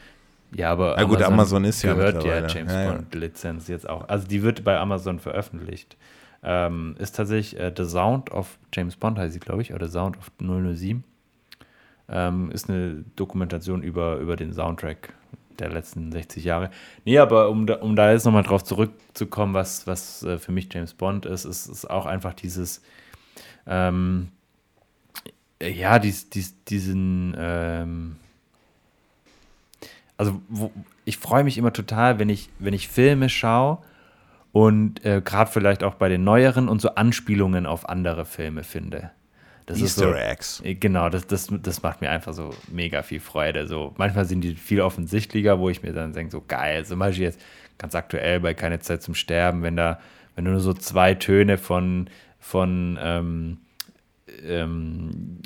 Speaker 1: Ja, aber
Speaker 2: ja, gut, Amazon, Amazon ist
Speaker 1: ja gehört ja James ja, Bond Lizenz jetzt auch. Also die wird bei Amazon veröffentlicht. Ähm, ist tatsächlich äh, The Sound of James Bond heißt sie, glaube ich, oder Sound of 007. Ähm, ist eine Dokumentation über, über den Soundtrack der letzten 60 Jahre. Nee, aber um da, um da jetzt nochmal drauf zurückzukommen, was, was äh, für mich James Bond ist, ist, ist auch einfach dieses, ähm, ja, dies, dies, diesen, ähm, also wo, ich freue mich immer total, wenn ich, wenn ich Filme schaue und äh, gerade vielleicht auch bei den neueren und so Anspielungen auf andere Filme finde.
Speaker 2: Das Easter so, Eggs.
Speaker 1: Äh, genau, das, das, das macht mir einfach so mega viel Freude. So, manchmal sind die viel offensichtlicher, wo ich mir dann denke, so geil. Zum Beispiel jetzt ganz aktuell bei Keine Zeit zum Sterben, wenn da, wenn du nur so zwei Töne von, von ähm, ähm,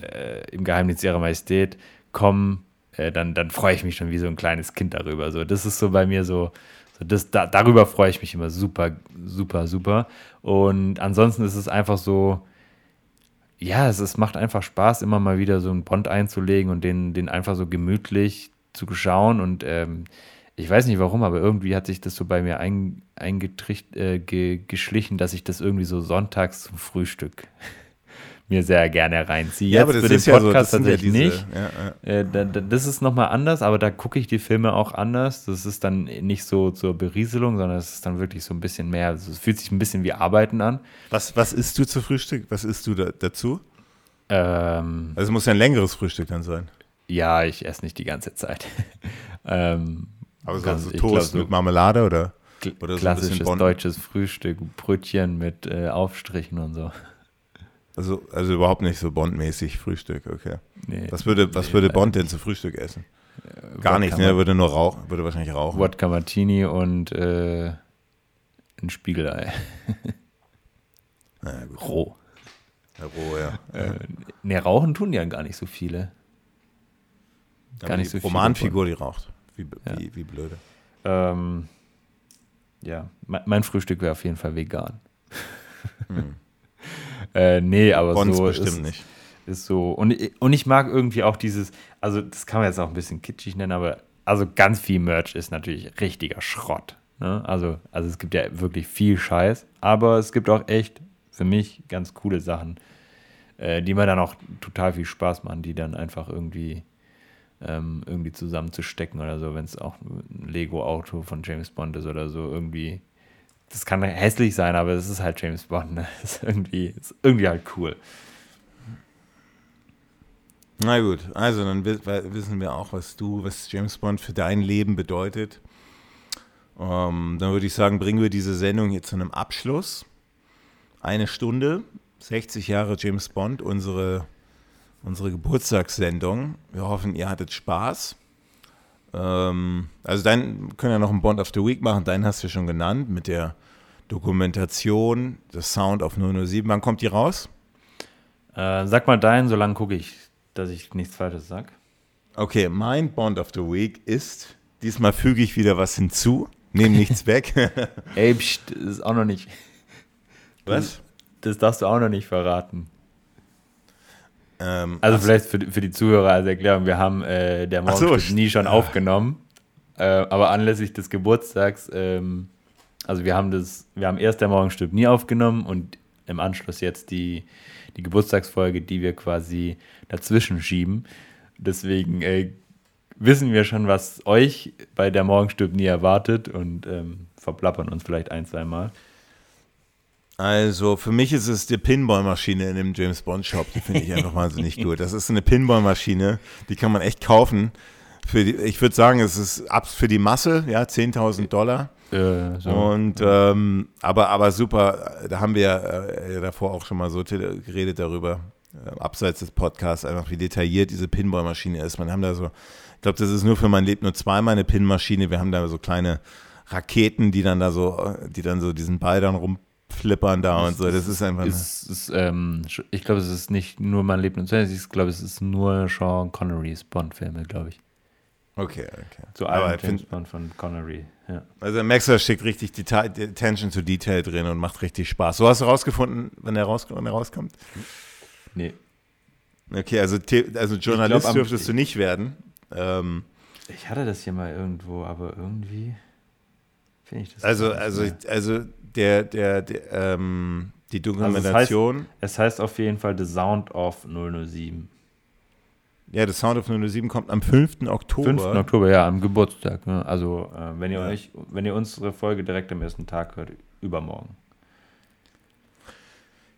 Speaker 1: äh, im Geheimnis ihrer Majestät kommen, äh, dann, dann freue ich mich schon wie so ein kleines Kind darüber. So, das ist so bei mir so, so das, da, darüber freue ich mich immer super, super, super. Und ansonsten ist es einfach so, ja, es, es macht einfach Spaß, immer mal wieder so einen Bond einzulegen und den, den einfach so gemütlich zu schauen. Und ähm, ich weiß nicht warum, aber irgendwie hat sich das so bei mir ein, eingetricht, äh, ge, dass ich das irgendwie so sonntags zum Frühstück mir sehr gerne reinziehe.
Speaker 2: Ja, aber das für ist den Podcast ja so, tatsächlich
Speaker 1: ja diese, nicht. Ja, ja. Äh, da, da, das ist nochmal anders, aber da gucke ich die Filme auch anders. Das ist dann nicht so zur Berieselung, sondern es ist dann wirklich so ein bisschen mehr. Also es fühlt sich ein bisschen wie Arbeiten an.
Speaker 2: Was, was isst du zu Frühstück? Was isst du da, dazu?
Speaker 1: Ähm,
Speaker 2: also es muss ja ein längeres Frühstück dann sein.
Speaker 1: Ja, ich esse nicht die ganze Zeit. ähm,
Speaker 2: aber so, so Toast glaub, so mit Marmelade oder?
Speaker 1: oder klassisches so deutsches Frühstück, Brötchen mit äh, Aufstrichen und so.
Speaker 2: Also, also überhaupt nicht so Bond-mäßig Frühstück, okay. Nee, was würde, was nee, würde Bond denn zu Frühstück essen? Gar nicht, ne? Er würde nur rauchen, würde wahrscheinlich rauchen.
Speaker 1: Wodka Martini und äh, ein Spiegelei.
Speaker 2: naja,
Speaker 1: roh.
Speaker 2: Ja, roh, ja.
Speaker 1: Äh, ne, rauchen tun ja gar nicht so viele.
Speaker 2: Gar nicht so Romanfigur, die raucht. Wie, ja. wie, wie blöde.
Speaker 1: ähm, ja, mein, mein Frühstück wäre auf jeden Fall vegan. Hm. Äh, nee, aber
Speaker 2: Bonds
Speaker 1: so
Speaker 2: bestimmt
Speaker 1: ist,
Speaker 2: nicht.
Speaker 1: ist so. Und, und ich mag irgendwie auch dieses, also das kann man jetzt auch ein bisschen kitschig nennen, aber also ganz viel Merch ist natürlich richtiger Schrott. Ne? Also, also es gibt ja wirklich viel Scheiß, aber es gibt auch echt für mich ganz coole Sachen, äh, die mir dann auch total viel Spaß machen, die dann einfach irgendwie ähm, irgendwie zusammenzustecken oder so, wenn es auch ein Lego-Auto von James Bond ist oder so, irgendwie. Das kann hässlich sein, aber es ist halt James Bond. Ne? Das ist irgendwie, ist irgendwie halt cool.
Speaker 2: Na gut, also dann wissen wir auch, was du, was James Bond für dein Leben bedeutet. Ähm, dann würde ich sagen, bringen wir diese Sendung hier zu einem Abschluss. Eine Stunde, 60 Jahre James Bond, unsere, unsere Geburtstagssendung. Wir hoffen, ihr hattet Spaß. Ähm, also dein können ja noch einen Bond of the Week machen, deinen hast du schon genannt, mit der Dokumentation, das Sound auf 007. Wann kommt die raus?
Speaker 1: Äh, sag mal deinen, solange gucke ich dass ich nichts Falsches sage.
Speaker 2: Okay, mein Bond of the Week ist, diesmal füge ich wieder was hinzu, nehme nichts weg.
Speaker 1: Ey, pst, das ist auch noch nicht.
Speaker 2: Was?
Speaker 1: Das darfst du auch noch nicht verraten. Ähm, also vielleicht für, für die Zuhörer als Erklärung, wir haben äh, der Morgenstück so, nie schon aufgenommen, äh, aber anlässlich des Geburtstags, ähm, also wir haben das, wir haben erst der Morgenstück nie aufgenommen und im Anschluss jetzt die die Geburtstagsfolge, die wir quasi dazwischen schieben. Deswegen äh, wissen wir schon, was euch bei der Morgenstück nie erwartet und ähm, verplappern uns vielleicht ein, zwei Mal.
Speaker 2: Also für mich ist es die Pinballmaschine in dem James Bond Shop. Die finde ich einfach wahnsinnig gut. Das ist eine Pinballmaschine, die kann man echt kaufen. Die, ich würde sagen, es ist ab für die Masse, ja, 10.000 Dollar. Äh, so. Und ähm, aber, aber super, da haben wir äh, davor auch schon mal so geredet darüber, äh, abseits des Podcasts, einfach wie detailliert diese Pinballmaschine ist. Man haben da so, ich glaube, das ist nur für mein Leben nur zweimal eine Pinmaschine. Wir haben da so kleine Raketen, die dann da so, die dann so diesen Ball dann rumflippern da das und so. Das ist einfach.
Speaker 1: Ist, ist, ähm, ich glaube, es ist nicht nur mein Leben und ich glaube, es ist nur Sean Connerys Bond-Filme, glaube ich.
Speaker 2: Okay, okay.
Speaker 1: So ein James Bond von Connery. Ja.
Speaker 2: Also Maxer steckt richtig die Attention to Detail drin und macht richtig Spaß. So hast du rausgefunden, wenn er, raus, wenn er rauskommt?
Speaker 1: Nee.
Speaker 2: Okay, also, also Journalist glaub, dürftest du nicht werden. Ähm,
Speaker 1: ich hatte das hier mal irgendwo, aber irgendwie finde ich das.
Speaker 2: Also, also, also der, der, der ähm, die Dokumentation.
Speaker 1: Also es, heißt, es heißt auf jeden Fall The Sound of 007.
Speaker 2: Ja, The Sound of 007 kommt am 5. Oktober.
Speaker 1: 5. Oktober, ja, am Geburtstag. Ne? Also, äh, wenn, ihr ja. euch, wenn ihr unsere Folge direkt am ersten Tag hört, übermorgen.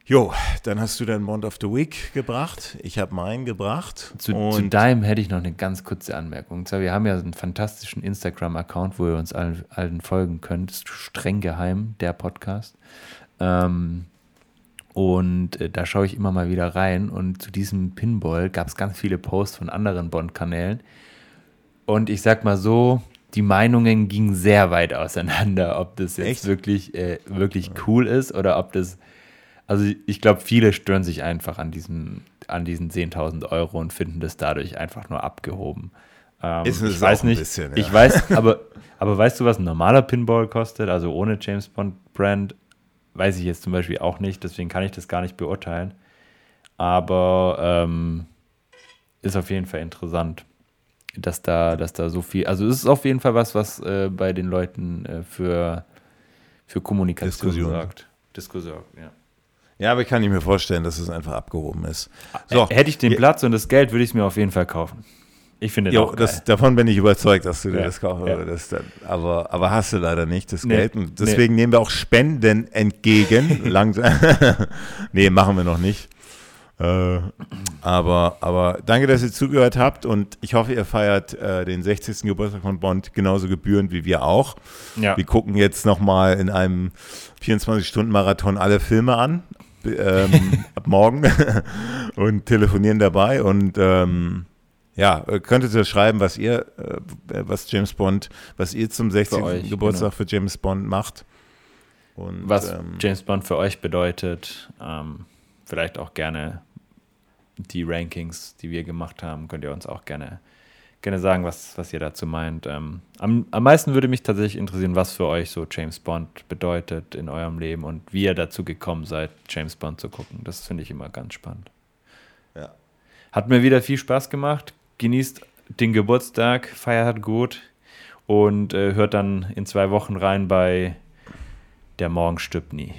Speaker 2: Jo, dann hast du deinen Bond of the Week gebracht. Ich habe meinen gebracht.
Speaker 1: Zu, zu, deinem hätte ich noch eine ganz kurze Anmerkung. Und zwar, wir haben ja einen fantastischen Instagram-Account, wo ihr uns allen, allen folgen könnt. Das ist streng geheim, der Podcast. Ähm, und äh, da schaue ich immer mal wieder rein. Und zu diesem Pinball gab es ganz viele Posts von anderen Bond-Kanälen. Und ich sag mal so, die Meinungen gingen sehr weit auseinander, ob das jetzt Echt? wirklich, äh, wirklich cool ist oder ob das. Also ich glaube, viele stören sich einfach an, diesem, an diesen 10.000 Euro und finden das dadurch einfach nur abgehoben. Ähm, ist es ich weiß nicht, bisschen, ja. ich weiß, aber, aber weißt du, was ein normaler Pinball kostet? Also ohne James Bond Brand weiß ich jetzt zum Beispiel auch nicht, deswegen kann ich das gar nicht beurteilen. Aber ähm, ist auf jeden Fall interessant, dass da, dass da so viel, also es ist auf jeden Fall was, was äh, bei den Leuten äh, für, für Kommunikation
Speaker 2: Diskussion.
Speaker 1: sorgt. Diskussion, ja.
Speaker 2: Ja, aber ich kann nicht mir vorstellen, dass es einfach abgehoben ist.
Speaker 1: So. Hätte ich den Platz und das Geld, würde ich es mir auf jeden Fall kaufen. Ich finde
Speaker 2: jo, das, davon bin ich überzeugt, dass du dir das kaufen ja. würdest. Aber, aber hast du leider nicht das nee, Geld. Und deswegen nee. nehmen wir auch Spenden entgegen. Langsam. nee, machen wir noch nicht. Äh, aber, aber danke, dass ihr zugehört habt und ich hoffe, ihr feiert äh, den 60. Geburtstag von Bond genauso gebührend wie wir auch. Ja. Wir gucken jetzt nochmal in einem 24-Stunden-Marathon alle Filme an. Ähm, ab morgen und telefonieren dabei und ähm, ja, äh, könntet ihr schreiben, was ihr, äh, was James Bond, was ihr zum 60. Euch, Geburtstag genau. für James Bond macht.
Speaker 1: Und, was ähm, James Bond für euch bedeutet. Ähm, vielleicht auch gerne die Rankings, die wir gemacht haben, könnt ihr uns auch gerne, gerne sagen, was, was ihr dazu meint. Ähm, am, am meisten würde mich tatsächlich interessieren, was für euch so James Bond bedeutet in eurem Leben und wie ihr dazu gekommen seid, James Bond zu gucken. Das finde ich immer ganz spannend.
Speaker 2: Ja.
Speaker 1: Hat mir wieder viel Spaß gemacht. Genießt den Geburtstag, feiert gut und äh, hört dann in zwei Wochen rein bei Der Morgen stirbt nie.